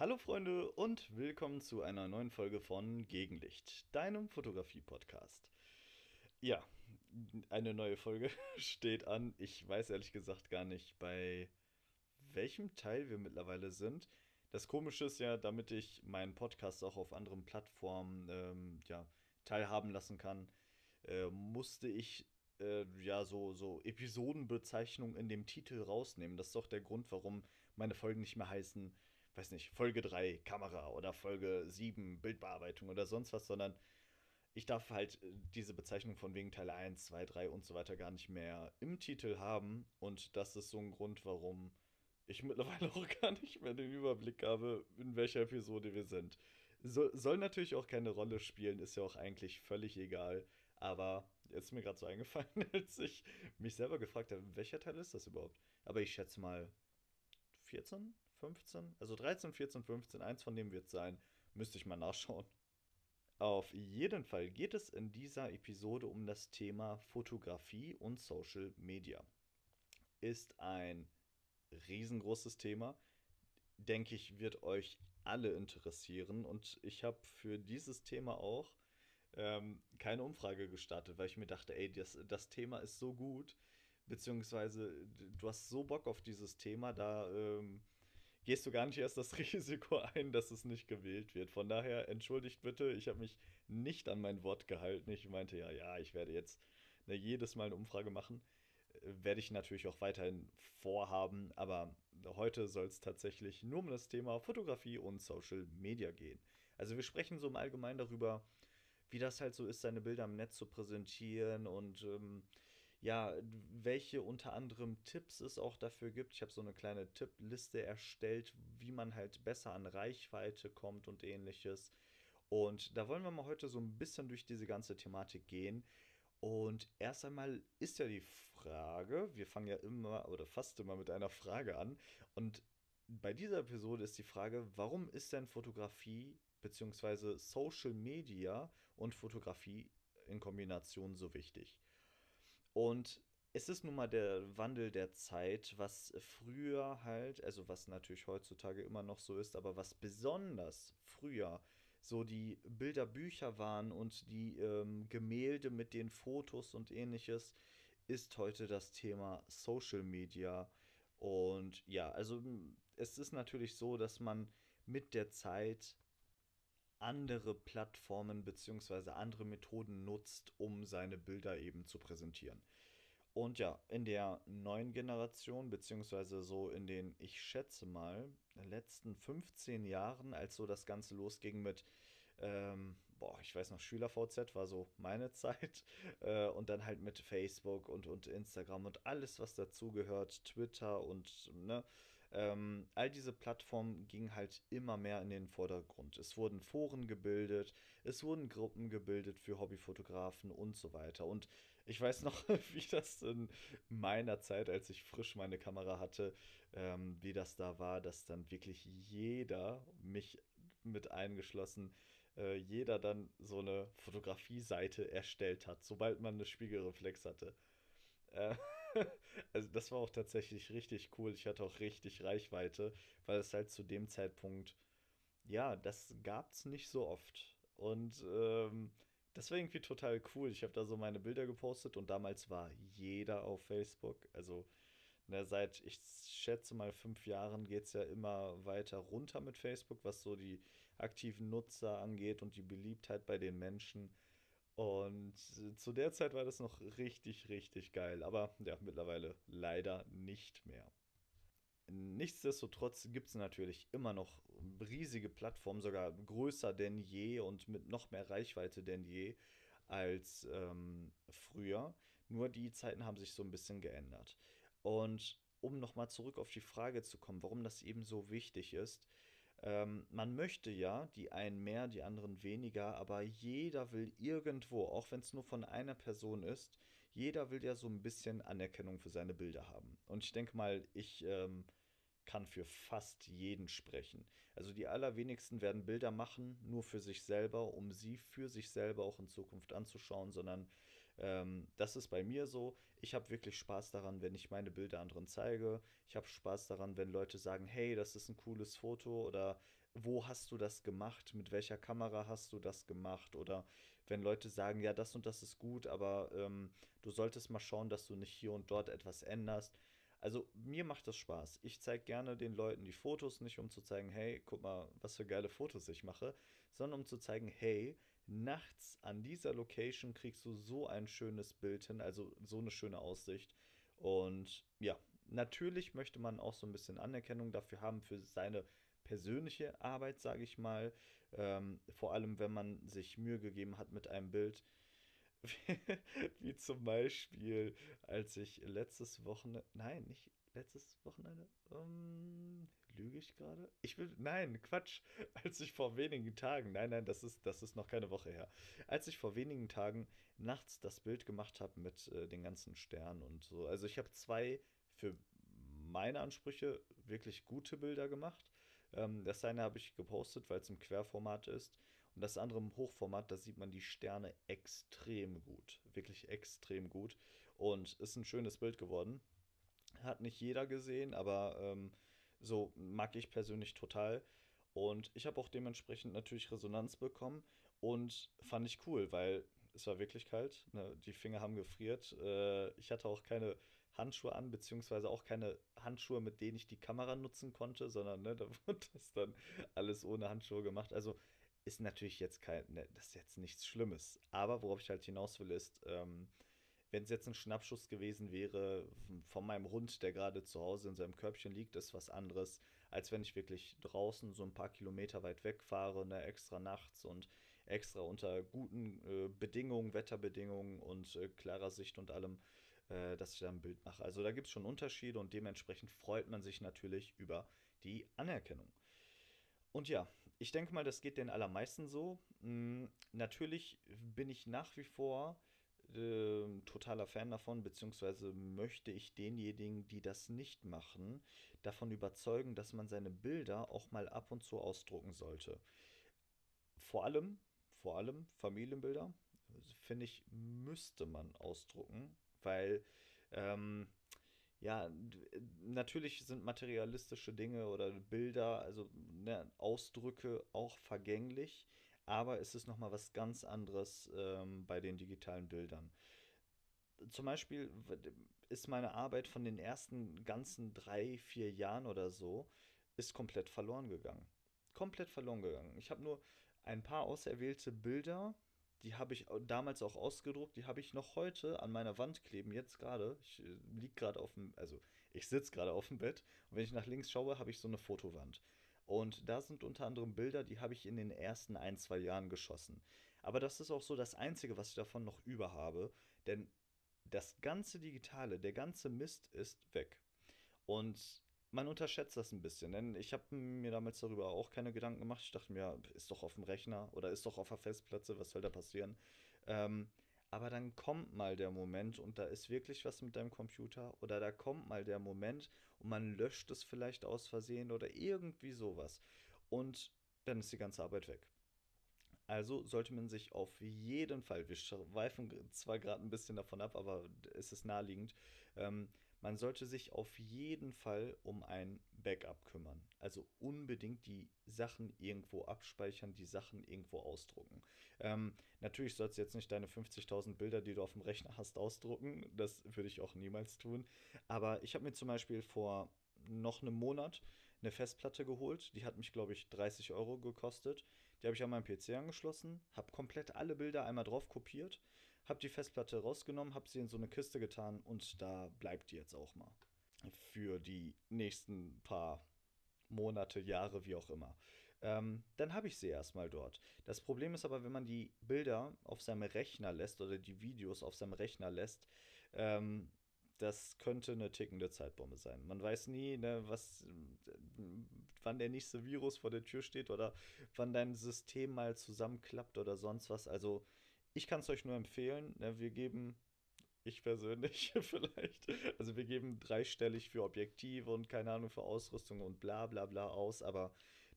Hallo Freunde und willkommen zu einer neuen Folge von Gegenlicht, deinem Fotografie-Podcast. Ja, eine neue Folge steht an. Ich weiß ehrlich gesagt gar nicht, bei welchem Teil wir mittlerweile sind. Das Komische ist ja, damit ich meinen Podcast auch auf anderen Plattformen ähm, ja, teilhaben lassen kann, äh, musste ich äh, ja so, so Episodenbezeichnungen in dem Titel rausnehmen. Das ist doch der Grund, warum meine Folgen nicht mehr heißen weiß nicht, Folge 3 Kamera oder Folge 7 Bildbearbeitung oder sonst was, sondern ich darf halt äh, diese Bezeichnung von wegen Teil 1, 2, 3 und so weiter gar nicht mehr im Titel haben. Und das ist so ein Grund, warum ich mittlerweile auch gar nicht mehr den Überblick habe, in welcher Episode wir sind. So, soll natürlich auch keine Rolle spielen, ist ja auch eigentlich völlig egal. Aber jetzt ist mir gerade so eingefallen, als ich mich selber gefragt habe, welcher Teil ist das überhaupt? Aber ich schätze mal 14, 15? Also 13, 14, 15, eins von dem wird es sein. Müsste ich mal nachschauen. Auf jeden Fall geht es in dieser Episode um das Thema Fotografie und Social Media. Ist ein riesengroßes Thema. Denke ich, wird euch alle interessieren. Und ich habe für dieses Thema auch ähm, keine Umfrage gestartet, weil ich mir dachte, ey, das, das Thema ist so gut. Beziehungsweise du hast so Bock auf dieses Thema, da ähm, gehst du gar nicht erst das Risiko ein, dass es nicht gewählt wird. Von daher entschuldigt bitte, ich habe mich nicht an mein Wort gehalten. Ich meinte ja, ja, ich werde jetzt ne, jedes Mal eine Umfrage machen. Äh, werde ich natürlich auch weiterhin vorhaben, aber heute soll es tatsächlich nur um das Thema Fotografie und Social Media gehen. Also wir sprechen so im Allgemeinen darüber, wie das halt so ist, seine Bilder im Netz zu präsentieren und ähm, ja, welche unter anderem Tipps es auch dafür gibt. Ich habe so eine kleine Tippliste erstellt, wie man halt besser an Reichweite kommt und ähnliches. Und da wollen wir mal heute so ein bisschen durch diese ganze Thematik gehen. Und erst einmal ist ja die Frage, wir fangen ja immer oder fast immer mit einer Frage an. Und bei dieser Episode ist die Frage, warum ist denn Fotografie bzw. Social Media und Fotografie in Kombination so wichtig? Und es ist nun mal der Wandel der Zeit, was früher halt, also was natürlich heutzutage immer noch so ist, aber was besonders früher so die Bilderbücher waren und die ähm, Gemälde mit den Fotos und ähnliches, ist heute das Thema Social Media. Und ja, also es ist natürlich so, dass man mit der Zeit andere Plattformen bzw. andere Methoden nutzt, um seine Bilder eben zu präsentieren. Und ja, in der neuen Generation, beziehungsweise so in den, ich schätze mal, letzten 15 Jahren, als so das Ganze losging mit, ähm, boah, ich weiß noch, SchülerVZ war so meine Zeit. Äh, und dann halt mit Facebook und, und Instagram und alles, was dazugehört, Twitter und ne, ähm, all diese Plattformen gingen halt immer mehr in den Vordergrund. Es wurden Foren gebildet, es wurden Gruppen gebildet für Hobbyfotografen und so weiter. Und ich weiß noch, wie das in meiner Zeit, als ich frisch meine Kamera hatte, ähm, wie das da war, dass dann wirklich jeder, mich mit eingeschlossen, äh, jeder dann so eine Fotografie-Seite erstellt hat, sobald man eine Spiegelreflex hatte. Äh, also das war auch tatsächlich richtig cool. Ich hatte auch richtig Reichweite, weil es halt zu dem Zeitpunkt, ja, das gab es nicht so oft. Und ähm, das war irgendwie total cool. Ich habe da so meine Bilder gepostet und damals war jeder auf Facebook. Also ne, seit, ich schätze mal, fünf Jahren geht es ja immer weiter runter mit Facebook, was so die aktiven Nutzer angeht und die Beliebtheit bei den Menschen. Und zu der Zeit war das noch richtig, richtig geil. Aber ja, mittlerweile leider nicht mehr. Nichtsdestotrotz gibt es natürlich immer noch riesige Plattformen, sogar größer denn je und mit noch mehr Reichweite denn je als ähm, früher. Nur die Zeiten haben sich so ein bisschen geändert. Und um nochmal zurück auf die Frage zu kommen, warum das eben so wichtig ist, ähm, man möchte ja, die einen mehr, die anderen weniger, aber jeder will irgendwo, auch wenn es nur von einer Person ist, jeder will ja so ein bisschen Anerkennung für seine Bilder haben. Und ich denke mal, ich ähm, kann für fast jeden sprechen. Also die allerwenigsten werden Bilder machen, nur für sich selber, um sie für sich selber auch in Zukunft anzuschauen, sondern Ähm, das ist bei mir so. Ich habe wirklich Spaß daran, wenn ich meine Bilder anderen zeige. Ich habe Spaß daran, wenn Leute sagen, hey, das ist ein cooles Foto oder wo hast du das gemacht? Mit welcher Kamera hast du das gemacht? Oder wenn Leute sagen, ja, das und das ist gut, aber ähm, du solltest mal schauen, dass du nicht hier und dort etwas änderst. Also mir macht das Spaß. Ich zeige gerne den Leuten die Fotos, nicht um zu zeigen, hey, guck mal, was für geile Fotos ich mache, sondern um zu zeigen, hey, nachts an dieser Location kriegst du so ein schönes Bild hin, also so eine schöne Aussicht. Und ja, natürlich möchte man auch so ein bisschen Anerkennung dafür haben für seine persönliche Arbeit, sage ich mal. Ähm, vor allem, wenn man sich Mühe gegeben hat mit einem Bild. Wie zum Beispiel, als ich letztes Wochenende, nein, nicht letztes Wochenende, ähm, lüge ich gerade? Ich will, nein, Quatsch, als ich vor wenigen Tagen, nein, nein, das ist, das ist noch keine Woche her, als ich vor wenigen Tagen nachts das Bild gemacht habe mit äh, den ganzen Sternen und so. Also ich habe zwei für meine Ansprüche wirklich gute Bilder gemacht. Ähm, das eine habe ich gepostet, weil es im Querformat ist. Und das andere im Hochformat, da sieht man die Sterne extrem gut. Wirklich extrem gut. Und ist ein schönes Bild geworden. Hat nicht jeder gesehen, aber ähm, so mag ich persönlich total. Und ich habe auch dementsprechend natürlich Resonanz bekommen und fand ich cool, weil es war wirklich kalt. Ne? Die Finger haben gefriert. Äh, ich hatte auch keine Handschuhe an, beziehungsweise auch keine Handschuhe, mit denen ich die Kamera nutzen konnte, sondern ne, da wurde das dann alles ohne Handschuhe gemacht. Also ist natürlich jetzt kein, ne, das ist jetzt nichts Schlimmes. Aber worauf ich halt hinaus will, ist, ähm, wenn es jetzt ein Schnappschuss gewesen wäre von meinem Hund, der gerade zu Hause in seinem Körbchen liegt, ist was anderes, als wenn ich wirklich draußen so ein paar Kilometer weit weg fahre, ne, extra nachts und extra unter guten äh, Bedingungen, Wetterbedingungen und äh, klarer Sicht und allem äh, dass ich da ein Bild mache. Also da gibt es schon Unterschiede und dementsprechend freut man sich natürlich über die Anerkennung. Und ja, ich denke mal, das geht den allermeisten so. Hm, natürlich bin ich nach wie vor äh, totaler Fan davon, beziehungsweise möchte ich denjenigen, die das nicht machen, davon überzeugen, dass man seine Bilder auch mal ab und zu ausdrucken sollte. Vor allem, vor allem Familienbilder, finde ich, müsste man ausdrucken, weil ähm, ja, natürlich sind materialistische Dinge oder Bilder, also ne, Ausdrücke auch vergänglich, aber es ist nochmal was ganz anderes ähm, bei den digitalen Bildern. Zum Beispiel ist meine Arbeit von den ersten ganzen drei, vier Jahren oder so, ist komplett verloren gegangen. Komplett verloren gegangen. Ich habe nur ein paar auserwählte Bilder die habe ich damals auch ausgedruckt. Die habe ich noch heute an meiner Wand kleben, jetzt gerade. Ich äh, liege gerade auf dem, also ich sitze gerade auf dem Bett. Und wenn ich nach links schaue, habe ich so eine Fotowand. Und da sind unter anderem Bilder, die habe ich in den ersten ein, zwei Jahren geschossen. Aber das ist auch so das Einzige, was ich davon noch über habe. Denn das ganze Digitale, der ganze Mist ist weg. Und man unterschätzt das ein bisschen, denn ich habe mir damals darüber auch keine Gedanken gemacht. Ich dachte mir, ist doch auf dem Rechner oder ist doch auf der Festplatte, was soll da passieren? Ähm, aber dann kommt mal der Moment und da ist wirklich was mit deinem Computer oder da kommt mal der Moment und man löscht es vielleicht aus Versehen oder irgendwie sowas. Und dann ist die ganze Arbeit weg. Also sollte man sich auf jeden Fall, wir schweifen zwar gerade ein bisschen davon ab, aber es ist naheliegend, ähm, man sollte sich auf jeden Fall um ein Backup kümmern. Also unbedingt die Sachen irgendwo abspeichern, die Sachen irgendwo ausdrucken. Ähm, natürlich sollst du jetzt nicht deine 50.000 Bilder, die du auf dem Rechner hast, ausdrucken. Das würde ich auch niemals tun. Aber ich habe mir zum Beispiel vor noch einem Monat eine Festplatte geholt. Die hat mich, glaube ich, 30 Euro gekostet. Die habe ich an meinem PC angeschlossen, habe komplett alle Bilder einmal drauf kopiert habe die Festplatte rausgenommen, habe sie in so eine Kiste getan und da bleibt die jetzt auch mal. Für die nächsten paar Monate, Jahre, wie auch immer. Ähm, dann habe ich sie erstmal dort. Das Problem ist aber, wenn man die Bilder auf seinem Rechner lässt oder die Videos auf seinem Rechner lässt, ähm, das könnte eine tickende Zeitbombe sein. Man weiß nie, ne, was, wann der nächste Virus vor der Tür steht oder wann dein System mal zusammenklappt oder sonst was. Also ich kann es euch nur empfehlen. Ne, wir geben, ich persönlich vielleicht, also wir geben dreistellig für Objektive und keine Ahnung für Ausrüstung und bla bla bla aus, aber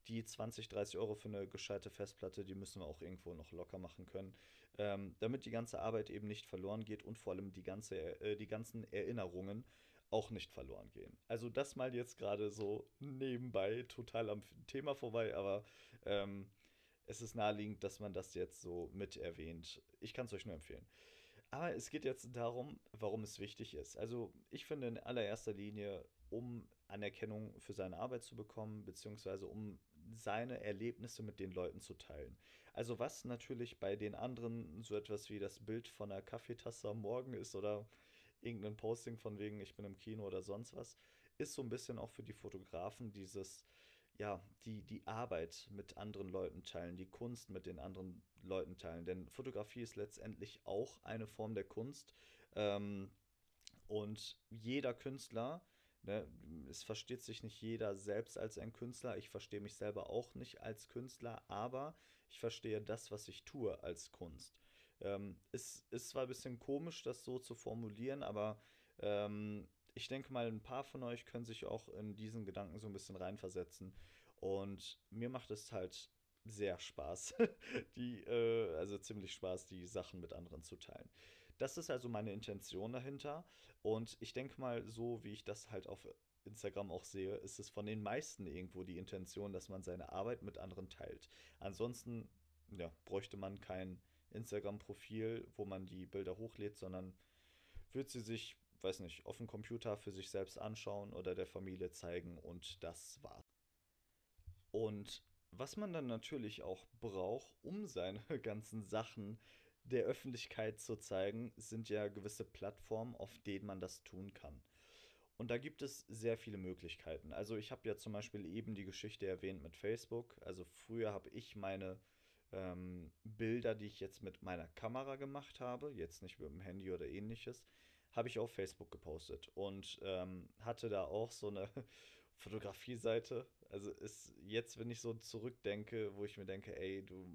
die 20, 30 Euro für eine gescheite Festplatte, die müssen wir auch irgendwo noch locker machen können, ähm, damit die ganze Arbeit eben nicht verloren geht und vor allem die, ganze, äh, die ganzen Erinnerungen auch nicht verloren gehen. Also das mal jetzt gerade so nebenbei, total am Thema vorbei, aber ähm, es ist naheliegend, dass man das jetzt so mit erwähnt. Ich kann es euch nur empfehlen. Aber es geht jetzt darum, warum es wichtig ist. Also ich finde in allererster Linie, um Anerkennung für seine Arbeit zu bekommen, beziehungsweise um seine Erlebnisse mit den Leuten zu teilen. Also was natürlich bei den anderen so etwas wie das Bild von einer Kaffeetasse am Morgen ist oder irgendein Posting von wegen, ich bin im Kino oder sonst was, ist so ein bisschen auch für die Fotografen dieses, ja, die, die Arbeit mit anderen Leuten teilen, die Kunst mit den anderen Leuten teilen. Denn Fotografie ist letztendlich auch eine Form der Kunst. Ähm, und jeder Künstler, ne, es versteht sich nicht jeder selbst als ein Künstler. Ich verstehe mich selber auch nicht als Künstler, aber ich verstehe das, was ich tue, als Kunst. Ähm, ist, ist zwar ein bisschen komisch, das so zu formulieren, aber ähm, ich denke mal, ein paar von euch können sich auch in diesen Gedanken so ein bisschen reinversetzen. Und mir macht es halt sehr Spaß, die, äh, also ziemlich Spaß, die Sachen mit anderen zu teilen. Das ist also meine Intention dahinter. Und ich denke mal, so wie ich das halt auf Instagram auch sehe, ist es von den meisten irgendwo die Intention, dass man seine Arbeit mit anderen teilt. Ansonsten ja, bräuchte man kein Instagram-Profil, wo man die Bilder hochlädt, sondern würde sie sich weiß nicht, auf dem Computer für sich selbst anschauen oder der Familie zeigen und das war's. Und was man dann natürlich auch braucht, um seine ganzen Sachen der Öffentlichkeit zu zeigen, sind ja gewisse Plattformen, auf denen man das tun kann. Und da gibt es sehr viele Möglichkeiten. Also ich habe ja zum Beispiel eben die Geschichte erwähnt mit Facebook. Also früher habe ich meine ähm, Bilder, die ich jetzt mit meiner Kamera gemacht habe, jetzt nicht mit dem Handy oder ähnliches, habe ich auf Facebook gepostet und ähm, hatte da auch so eine Fotografie-Seite. Also ist jetzt, wenn ich so zurückdenke, wo ich mir denke, ey, du,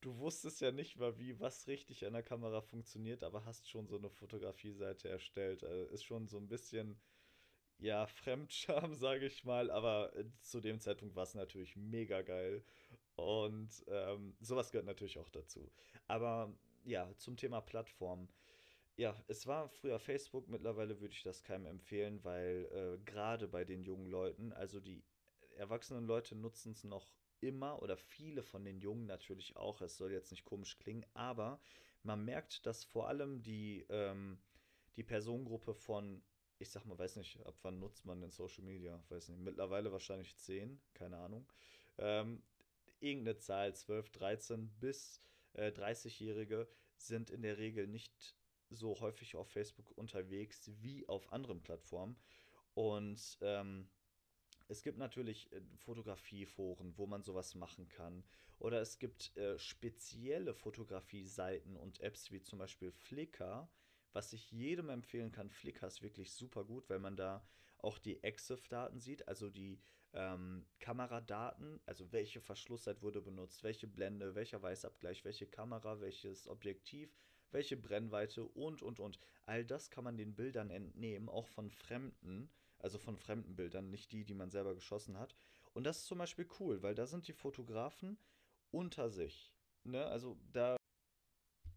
du wusstest ja nicht mal, wie was richtig an der Kamera funktioniert, aber hast schon so eine Fotografie-Seite erstellt. Also ist schon so ein bisschen, ja, Fremdscham, sage ich mal, aber äh, zu dem Zeitpunkt war es natürlich mega geil. Und ähm, sowas gehört natürlich auch dazu. Aber ja, zum Thema Plattform. Ja, es war früher Facebook, mittlerweile würde ich das keinem empfehlen, weil äh, gerade bei den jungen Leuten, also die erwachsenen Leute nutzen es noch immer oder viele von den Jungen natürlich auch, es soll jetzt nicht komisch klingen, aber man merkt, dass vor allem die, ähm, die Personengruppe von, ich sag mal, weiß nicht, ab wann nutzt man denn Social Media, weiß nicht, mittlerweile wahrscheinlich 10, keine Ahnung, ähm, irgendeine Zahl, 12, 13 bis äh, 30-Jährige sind in der Regel nicht so häufig auf Facebook unterwegs wie auf anderen Plattformen. Und ähm, es gibt natürlich äh, Fotografieforen, wo man sowas machen kann. Oder es gibt äh, spezielle Fotografie-Seiten und Apps wie zum Beispiel Flickr, was ich jedem empfehlen kann. Flickr ist wirklich super gut, weil man da auch die EXIF-Daten sieht, also die ähm, Kameradaten, also welche Verschlusszeit wurde benutzt, welche Blende, welcher Weißabgleich, welche Kamera, welches Objektiv, welche Brennweite und, und, und. All das kann man den Bildern entnehmen, auch von Fremden, also von fremden Bildern, nicht die, die man selber geschossen hat. Und das ist zum Beispiel cool, weil da sind die Fotografen unter sich. Ne? Also da,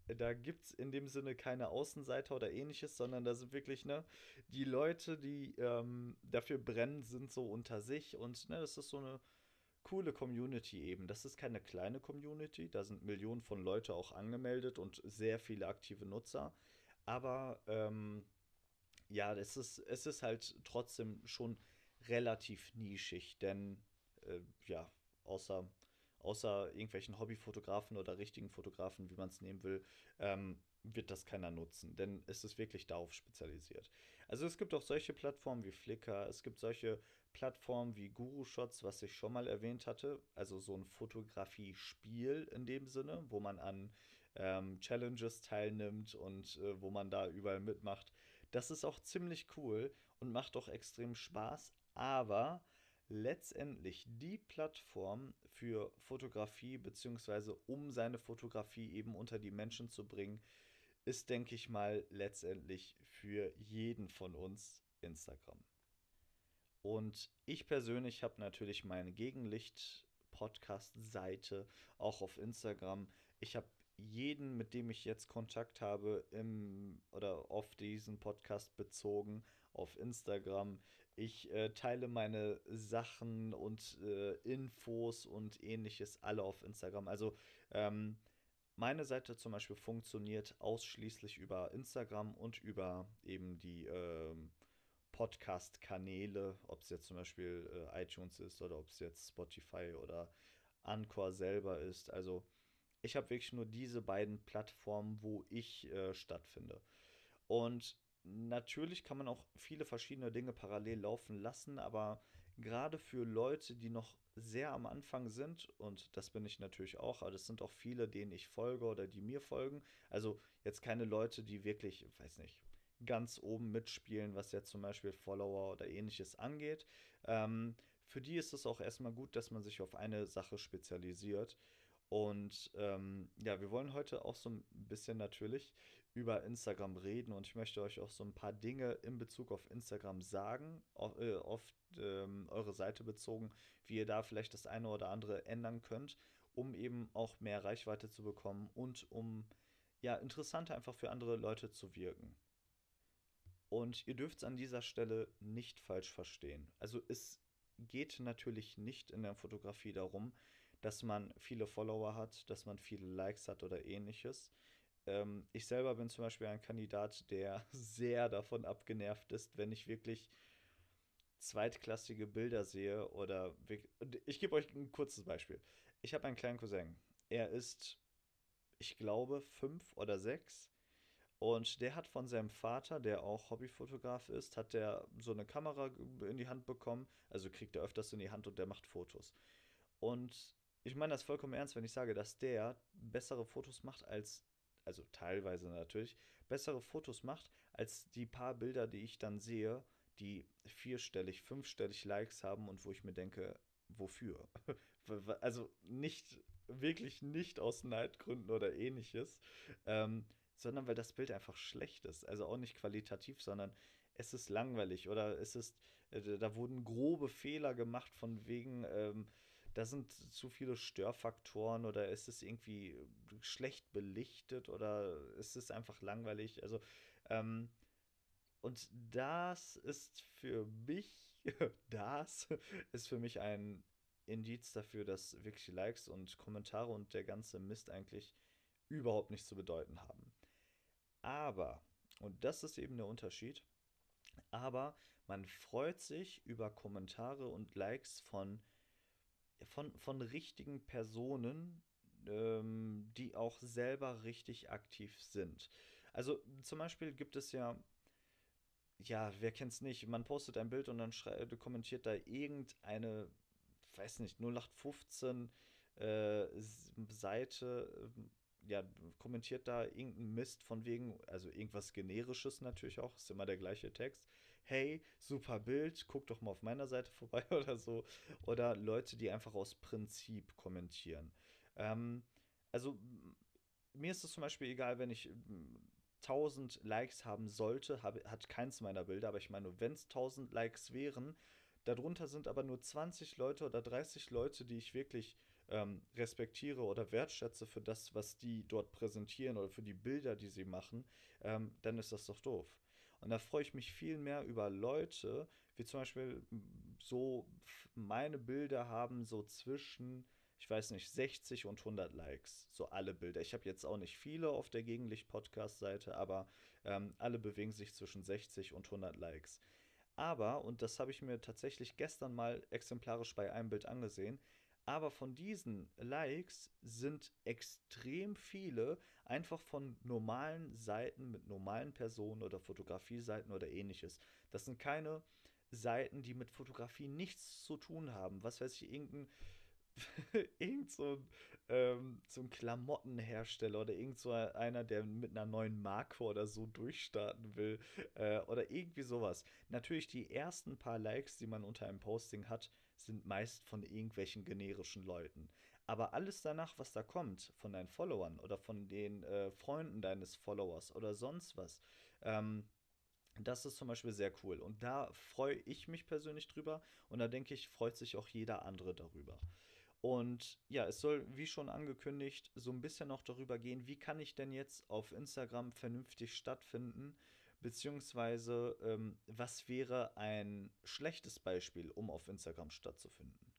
da gibt es in dem Sinne keine Außenseiter oder ähnliches, sondern da sind wirklich, ne, die Leute, die ähm, dafür brennen, sind so unter sich und ne, das ist so eine coole Community eben. Das ist keine kleine Community, da sind Millionen von Leute auch angemeldet und sehr viele aktive Nutzer. Aber ähm, ja, es ist, es ist halt trotzdem schon relativ nischig, denn äh, ja, außer, außer irgendwelchen Hobbyfotografen oder richtigen Fotografen, wie man es nehmen will, ähm, wird das keiner nutzen, denn es ist wirklich darauf spezialisiert. Also es gibt auch solche Plattformen wie Flickr, es gibt solche Plattformen wie Guru Shots, was ich schon mal erwähnt hatte, also so ein Fotografie-Spiel in dem Sinne, wo man an ähm, Challenges teilnimmt und äh, wo man da überall mitmacht. Das ist auch ziemlich cool und macht auch extrem Spaß, aber letztendlich die Plattform für Fotografie, beziehungsweise um seine Fotografie eben unter die Menschen zu bringen, ist, denke ich mal, letztendlich für jeden von uns Instagram. Und ich persönlich habe natürlich meine Gegenlicht-Podcast-Seite auch auf Instagram. Ich habe jeden, mit dem ich jetzt Kontakt habe, im oder auf diesen Podcast bezogen, auf Instagram. Ich äh, teile meine Sachen und äh, Infos und ähnliches alle auf Instagram. Also ähm, meine Seite zum Beispiel funktioniert ausschließlich über Instagram und über eben die ähm, Podcast-Kanäle, ob es jetzt zum Beispiel äh, iTunes ist oder ob es jetzt Spotify oder Anchor selber ist. Also ich habe wirklich nur diese beiden Plattformen, wo ich äh, stattfinde. Und natürlich kann man auch viele verschiedene Dinge parallel laufen lassen, aber gerade für Leute, die noch sehr am Anfang sind, und das bin ich natürlich auch, aber das sind auch viele, denen ich folge oder die mir folgen. Also jetzt keine Leute, die wirklich, weiß nicht, ganz oben mitspielen, was jetzt zum Beispiel Follower oder ähnliches angeht. Ähm, für die ist es auch erstmal gut, dass man sich auf eine Sache spezialisiert. Und ähm, ja, wir wollen heute auch so ein bisschen natürlich über Instagram reden und ich möchte euch auch so ein paar Dinge in Bezug auf Instagram sagen, auf, äh, auf ähm, eure Seite bezogen, wie ihr da vielleicht das eine oder andere ändern könnt, um eben auch mehr Reichweite zu bekommen und um ja interessanter einfach für andere Leute zu wirken. Und ihr dürft es an dieser Stelle nicht falsch verstehen. Also es geht natürlich nicht in der Fotografie darum, dass man viele Follower hat, dass man viele Likes hat oder ähnliches. Ähm, ich selber bin zum Beispiel ein Kandidat, der sehr davon abgenervt ist, wenn ich wirklich zweitklassige Bilder sehe oder ich gebe euch ein kurzes Beispiel. Ich habe einen kleinen Cousin. Er ist, ich glaube, fünf oder sechs. Und der hat von seinem Vater, der auch Hobbyfotograf ist, hat der so eine Kamera in die Hand bekommen. Also kriegt er öfters in die Hand und der macht Fotos. Und ich meine das vollkommen ernst, wenn ich sage, dass der bessere Fotos macht als, also teilweise natürlich, bessere Fotos macht als die paar Bilder, die ich dann sehe, die vierstellig, fünfstellig Likes haben und wo ich mir denke, wofür? also nicht, wirklich nicht aus Neidgründen oder ähnliches, ähm, sondern weil das Bild einfach schlecht ist. Also auch nicht qualitativ, sondern es ist langweilig oder es ist, äh, da wurden grobe Fehler gemacht von wegen, ähm, da sind zu viele Störfaktoren oder ist es irgendwie schlecht belichtet oder ist es einfach langweilig. Also, ähm, und das ist für mich, das ist für mich ein Indiz dafür, dass wirklich Likes und Kommentare und der ganze Mist eigentlich überhaupt nichts zu bedeuten haben. Aber, und das ist eben der Unterschied, aber man freut sich über Kommentare und Likes von von, von richtigen Personen, ähm, die auch selber richtig aktiv sind. Also zum Beispiel gibt es ja, ja, wer es nicht, man postet ein Bild und dann schreibt, kommentiert da irgendeine, weiß nicht, 0815 äh, Seite, ja, kommentiert da irgendeinen Mist von wegen, also irgendwas generisches natürlich auch, ist immer der gleiche Text hey, super Bild, guck doch mal auf meiner Seite vorbei oder so. Oder Leute, die einfach aus Prinzip kommentieren. Ähm, also mir ist es zum Beispiel egal, wenn ich 1000 Likes haben sollte, habe, hat keins meiner Bilder, aber ich meine, wenn es 1000 Likes wären, darunter sind aber nur 20 Leute oder 30 Leute, die ich wirklich ähm, respektiere oder wertschätze für das, was die dort präsentieren oder für die Bilder, die sie machen, ähm, dann ist das doch doof. Und da freue ich mich viel mehr über Leute, wie zum Beispiel so meine Bilder haben so zwischen, ich weiß nicht, 60 und 100 Likes. So alle Bilder. Ich habe jetzt auch nicht viele auf der Gegenlicht-Podcast-Seite, aber ähm, alle bewegen sich zwischen 60 und 100 Likes. Aber, und das habe ich mir tatsächlich gestern mal exemplarisch bei einem Bild angesehen, aber von diesen Likes sind extrem viele einfach von normalen Seiten mit normalen Personen oder Fotografie-Seiten oder ähnliches. Das sind keine Seiten, die mit Fotografie nichts zu tun haben. Was weiß ich, irgendein, irgend so ähm, so ein Klamottenhersteller oder irgend so einer, der mit einer neuen Marke oder so durchstarten will äh, oder irgendwie sowas. Natürlich die ersten paar Likes, die man unter einem Posting hat, sind meist von irgendwelchen generischen Leuten. Aber alles danach, was da kommt, von deinen Followern oder von den äh, Freunden deines Followers oder sonst was, ähm, Das ist zum Beispiel sehr cool. Und da freue ich mich persönlich drüber. Und da denke ich, freut sich auch jeder andere darüber. Und ja, es soll, wie schon angekündigt, so ein bisschen noch darüber gehen, wie kann ich denn jetzt auf Instagram vernünftig stattfinden, beziehungsweise ähm, was wäre ein schlechtes Beispiel, um auf Instagram stattzufinden.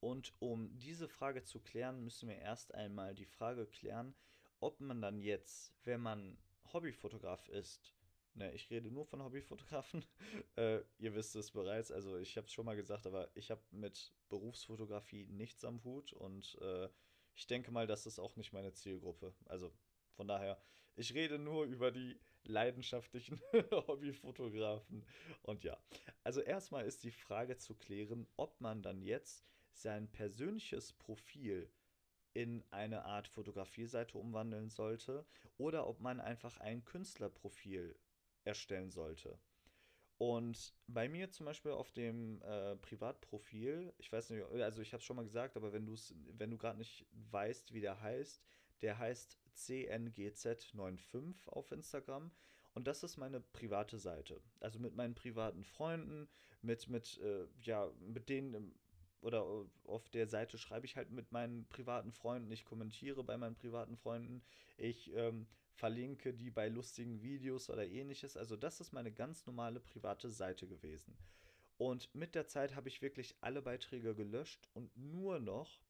Und um diese Frage zu klären, müssen wir erst einmal die Frage klären, ob man dann jetzt, wenn man Hobbyfotograf ist, ne, ich rede nur von Hobbyfotografen, äh, ihr wisst es bereits, also ich habe es schon mal gesagt, aber ich habe mit Berufsfotografie nichts am Hut und äh, ich denke mal, das ist auch nicht meine Zielgruppe. Also von daher, ich rede nur über die leidenschaftlichen Hobbyfotografen. Und ja, also erstmal ist die Frage zu klären, ob man dann jetzt sein persönliches Profil in eine Art Fotografieseite umwandeln sollte oder ob man einfach ein Künstlerprofil erstellen sollte. Und bei mir zum Beispiel auf dem äh, Privatprofil, ich weiß nicht, also ich habe es schon mal gesagt, aber wenn, wenn du gerade nicht weißt, wie der heißt, der heißt CNGZ95 auf Instagram. Und das ist meine private Seite. Also mit meinen privaten Freunden, mit, mit, äh, ja, mit denen oder auf der Seite schreibe ich halt mit meinen privaten Freunden, ich kommentiere bei meinen privaten Freunden, ich ähm, verlinke die bei lustigen Videos oder ähnliches. Also das ist meine ganz normale private Seite gewesen. Und mit der Zeit habe ich wirklich alle Beiträge gelöscht und nur noch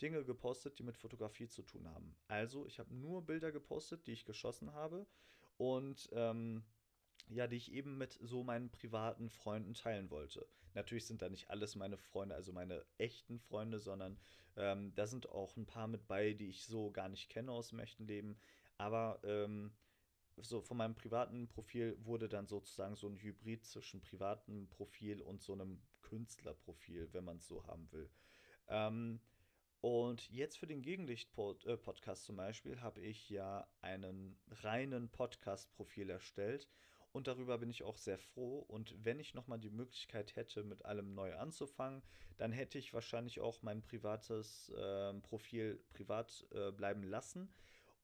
Dinge gepostet, die mit Fotografie zu tun haben. Also ich habe nur Bilder gepostet, die ich geschossen habe und ähm, ja, die ich eben mit so meinen privaten Freunden teilen wollte. Natürlich sind da nicht alles meine Freunde, also meine echten Freunde, sondern ähm, da sind auch ein paar mit bei, die ich so gar nicht kenne aus dem echten Leben. Aber ähm, so von meinem privaten Profil wurde dann sozusagen so ein Hybrid zwischen privatem Profil und so einem Künstlerprofil, wenn man es so haben will. Ähm, und jetzt für den Gegenlicht-Podcast äh, zum Beispiel habe ich ja einen reinen Podcast-Profil erstellt und darüber bin ich auch sehr froh. Und wenn ich nochmal die Möglichkeit hätte, mit allem neu anzufangen, dann hätte ich wahrscheinlich auch mein privates äh, Profil privat äh, bleiben lassen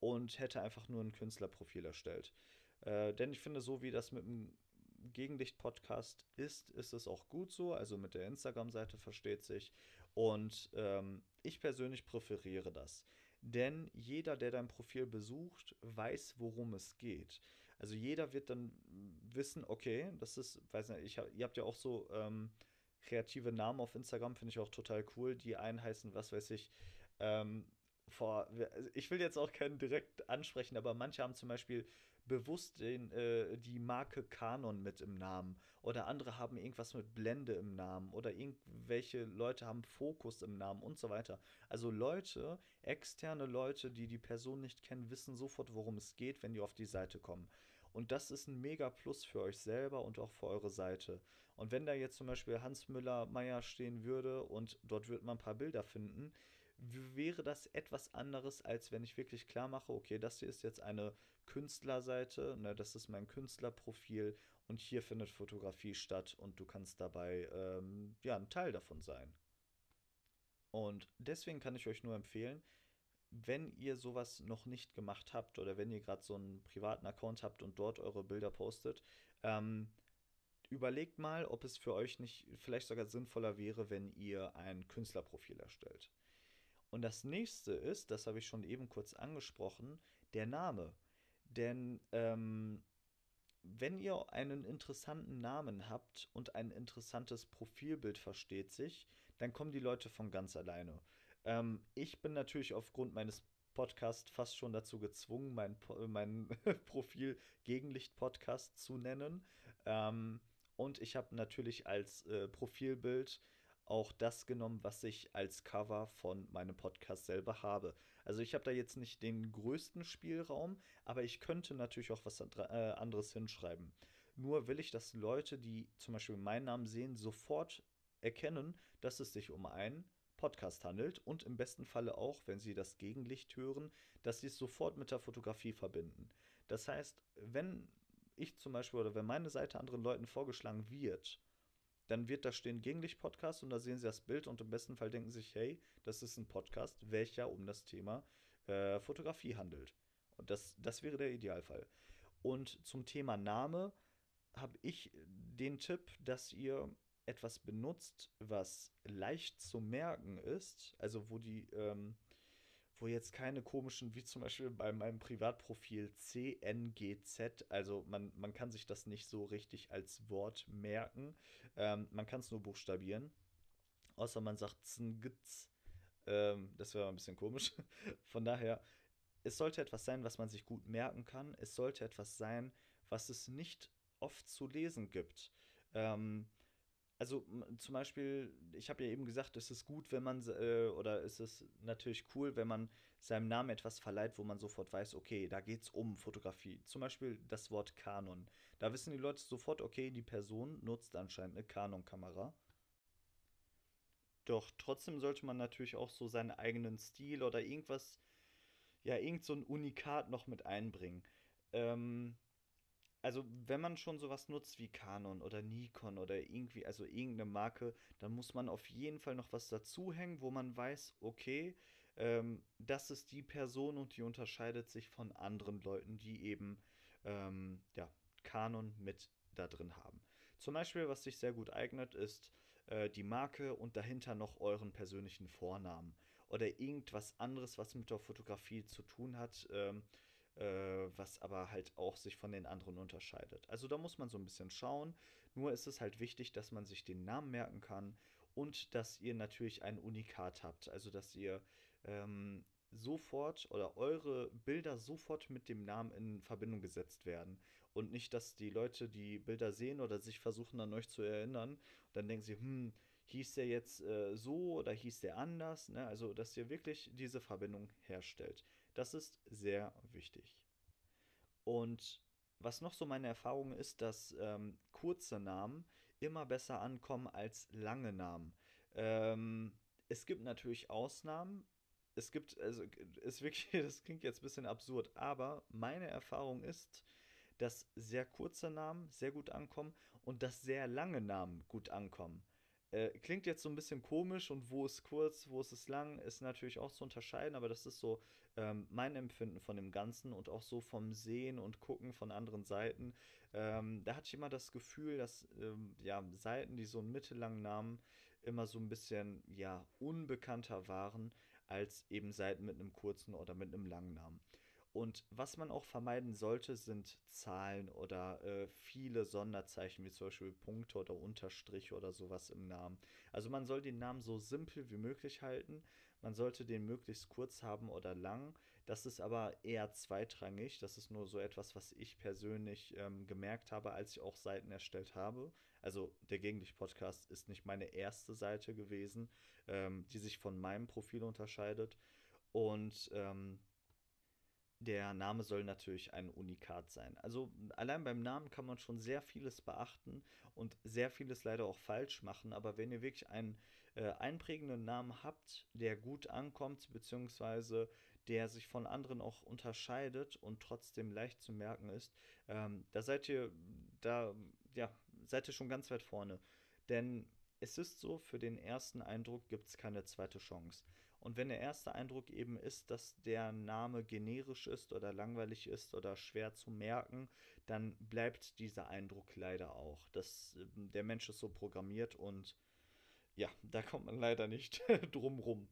und hätte einfach nur ein Künstlerprofil erstellt. Äh, denn ich finde, so wie das mit dem Gegenlicht-Podcast ist, ist es auch gut so. Also mit der Instagram-Seite versteht sich. Und ähm, ich persönlich präferiere das. Denn jeder, der dein Profil besucht, weiß, worum es geht. Also jeder wird dann wissen, okay, das ist, weiß nicht, ich, ihr habt ja auch so ähm, kreative Namen auf Instagram, finde ich auch total cool. Die einen heißen, was weiß ich, ähm, vor, also ich will jetzt auch keinen direkt ansprechen, aber manche haben zum Beispiel bewusst den, äh, die Marke Canon mit im Namen oder andere haben irgendwas mit Blende im Namen oder irgendwelche Leute haben Fokus im Namen und so weiter. Also Leute, externe Leute, die die Person nicht kennen, wissen sofort, worum es geht, wenn die auf die Seite kommen. Und das ist ein mega Plus für euch selber und auch für eure Seite. Und wenn da jetzt zum Beispiel Hans Müller Meier stehen würde und dort würde man ein paar Bilder finden, wäre das etwas anderes, als wenn ich wirklich klar mache, okay, das hier ist jetzt eine Künstlerseite, ne, das ist mein Künstlerprofil und hier findet Fotografie statt und du kannst dabei ähm, ja ein Teil davon sein. Und deswegen kann ich euch nur empfehlen, wenn ihr sowas noch nicht gemacht habt oder wenn ihr gerade so einen privaten Account habt und dort eure Bilder postet, ähm, überlegt mal, ob es für euch nicht vielleicht sogar sinnvoller wäre, wenn ihr ein Künstlerprofil erstellt. Und das nächste ist, das habe ich schon eben kurz angesprochen, der Name. Denn ähm, wenn ihr einen interessanten Namen habt und ein interessantes Profilbild versteht sich, dann kommen die Leute von ganz alleine. Ähm, ich bin natürlich aufgrund meines Podcasts fast schon dazu gezwungen, mein, mein Profil Gegenlicht-Podcast zu nennen. Ähm, und ich habe natürlich als äh, Profilbild auch das genommen, was ich als Cover von meinem Podcast selber habe. Also ich habe da jetzt nicht den größten Spielraum, aber ich könnte natürlich auch was äh, anderes hinschreiben. Nur will ich, dass Leute, die zum Beispiel meinen Namen sehen, sofort erkennen, dass es sich um einen Podcast handelt und im besten Falle auch, wenn sie das Gegenlicht hören, dass sie es sofort mit der Fotografie verbinden. Das heißt, wenn ich zum Beispiel oder wenn meine Seite anderen Leuten vorgeschlagen wird, dann wird da stehen Gegenlicht-Podcast und da sehen sie das Bild und im besten Fall denken sich, hey, das ist ein Podcast, welcher um das Thema äh, Fotografie handelt. Und das, das wäre der Idealfall. Und zum Thema Name habe ich den Tipp, dass ihr etwas benutzt, was leicht zu merken ist, also wo die, ähm, wo jetzt keine komischen, wie zum Beispiel bei meinem Privatprofil CNGZ, also man, man kann sich das nicht so richtig als Wort merken, ähm, man kann es nur buchstabieren, außer man sagt ZNGZ, ähm, das wäre ein bisschen komisch. Von daher, es sollte etwas sein, was man sich gut merken kann, es sollte etwas sein, was es nicht oft zu lesen gibt. Ähm, also zum Beispiel, ich habe ja eben gesagt, es ist gut, wenn man, äh, oder es ist natürlich cool, wenn man seinem Namen etwas verleiht, wo man sofort weiß, okay, da geht es um Fotografie. Zum Beispiel das Wort Canon. Da wissen die Leute sofort, okay, die Person nutzt anscheinend eine Canon-Kamera. Doch trotzdem sollte man natürlich auch so seinen eigenen Stil oder irgendwas, ja, irgend so ein Unikat noch mit einbringen. Ähm, also wenn man schon sowas nutzt wie Canon oder Nikon oder irgendwie, also irgendeine Marke, dann muss man auf jeden Fall noch was dazuhängen, wo man weiß, okay, ähm, das ist die Person und die unterscheidet sich von anderen Leuten, die eben ähm, ja, Canon mit da drin haben. Zum Beispiel, was sich sehr gut eignet, ist äh, die Marke und dahinter noch euren persönlichen Vornamen oder irgendwas anderes, was mit der Fotografie zu tun hat. Ähm, äh, was aber halt auch sich von den anderen unterscheidet. Also da muss man so ein bisschen schauen. Nur ist es halt wichtig, dass man sich den Namen merken kann und dass ihr natürlich ein Unikat habt. Also dass ihr ähm, sofort oder eure Bilder sofort mit dem Namen in Verbindung gesetzt werden. Und nicht, dass die Leute die Bilder sehen oder sich versuchen an euch zu erinnern. Und dann denken sie, hm, hieß der jetzt äh, so oder hieß der anders? Ne? Also, dass ihr wirklich diese Verbindung herstellt. Das ist sehr wichtig. Und was noch so meine Erfahrung ist, dass ähm, kurze Namen immer besser ankommen als lange Namen. Ähm, es gibt natürlich Ausnahmen. Es gibt, also ist wirklich, das klingt jetzt ein bisschen absurd, aber meine Erfahrung ist, dass sehr kurze Namen sehr gut ankommen und dass sehr lange Namen gut ankommen. Äh, klingt jetzt so ein bisschen komisch und wo ist kurz, wo ist es lang, ist natürlich auch zu unterscheiden, aber das ist so ähm, mein Empfinden von dem Ganzen und auch so vom Sehen und Gucken von anderen Seiten. Ähm, da hatte ich immer das Gefühl, dass ähm, ja, Seiten, die so einen mittellangen Namen, immer so ein bisschen ja, unbekannter waren als eben Seiten mit einem kurzen oder mit einem langen Namen. Und was man auch vermeiden sollte, sind Zahlen oder äh, viele Sonderzeichen, wie zum Beispiel Punkte oder Unterstriche oder sowas im Namen. Also man soll den Namen so simpel wie möglich halten. Man sollte den möglichst kurz haben oder lang. Das ist aber eher zweitrangig. Das ist nur so etwas, was ich persönlich ähm, gemerkt habe, als ich auch Seiten erstellt habe. Also der Gegenlicht-Podcast ist nicht meine erste Seite gewesen, ähm, die sich von meinem Profil unterscheidet. Und ähm, der Name soll natürlich ein Unikat sein. Also allein beim Namen kann man schon sehr vieles beachten und sehr vieles leider auch falsch machen. Aber wenn ihr wirklich einen äh, einprägenden Namen habt, der gut ankommt, beziehungsweise der sich von anderen auch unterscheidet und trotzdem leicht zu merken ist, ähm, da seid ihr, da, ja, seid ihr schon ganz weit vorne. Denn es ist so, für den ersten Eindruck gibt es keine zweite Chance. Und wenn der erste Eindruck eben ist, dass der Name generisch ist oder langweilig ist oder schwer zu merken, dann bleibt dieser Eindruck leider auch. Das, ähm, der Mensch ist so programmiert und ja, da kommt man leider nicht drum rum.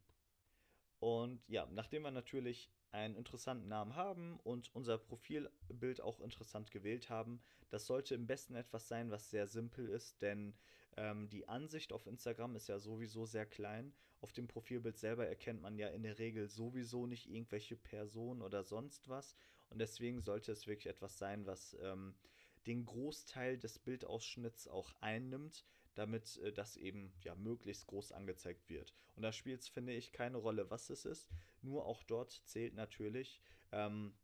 Und ja, nachdem wir natürlich einen interessanten Namen haben und unser Profilbild auch interessant gewählt haben, das sollte im besten etwas sein, was sehr simpel ist, denn ähm, die Ansicht auf Instagram ist ja sowieso sehr klein. Auf dem Profilbild selber erkennt man ja in der Regel sowieso nicht irgendwelche Personen oder sonst was. Und deswegen sollte es wirklich etwas sein, was ähm, den Großteil des Bildausschnitts auch einnimmt, damit äh, das eben ja möglichst groß angezeigt wird. Und da spielt es, finde ich, keine Rolle, was es ist. Nur auch dort zählt natürlich, ähm,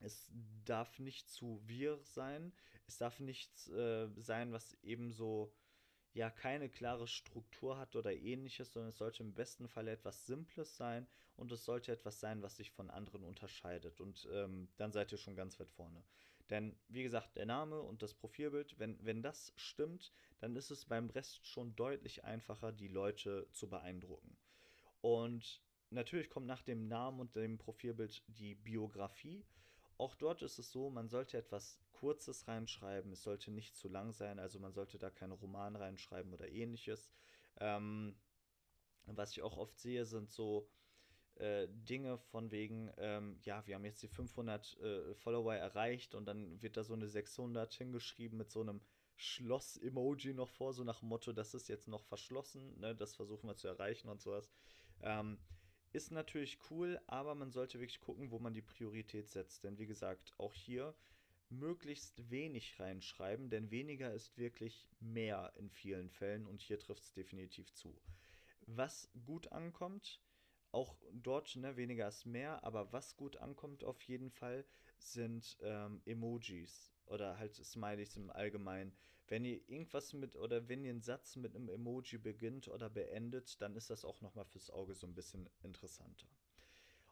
es darf nicht zu wir sein. Es darf nichts äh, sein, was eben so ja keine klare Struktur hat oder ähnliches, sondern es sollte im besten Fall etwas Simples sein und es sollte etwas sein, was sich von anderen unterscheidet. Und ähm, dann seid ihr schon ganz weit vorne. Denn, wie gesagt, der Name und das Profilbild, wenn, wenn das stimmt, dann ist es beim Rest schon deutlich einfacher, die Leute zu beeindrucken. Und natürlich kommt nach dem Namen und dem Profilbild die Biografie. Auch dort ist es so, man sollte etwas Kurzes reinschreiben, es sollte nicht zu lang sein, also man sollte da keinen Roman reinschreiben oder ähnliches. Ähm, was ich auch oft sehe, sind so äh, Dinge von wegen, ähm, ja, wir haben jetzt die 500 äh, Follower erreicht und dann wird da so eine 600 hingeschrieben mit so einem Schloss-Emoji noch vor, so nach dem Motto, das ist jetzt noch verschlossen, ne, das versuchen wir zu erreichen und sowas. Ähm, ist natürlich cool, aber man sollte wirklich gucken, wo man die Priorität setzt. Denn wie gesagt, auch hier möglichst wenig reinschreiben, denn weniger ist wirklich mehr in vielen Fällen und hier trifft es definitiv zu. Was gut ankommt, auch dort ne, weniger ist mehr, aber was gut ankommt auf jeden Fall sind ähm, Emojis oder halt Smileys im Allgemeinen. Wenn ihr irgendwas mit oder wenn ihr einen Satz mit einem Emoji beginnt oder beendet, dann ist das auch nochmal fürs Auge so ein bisschen interessanter.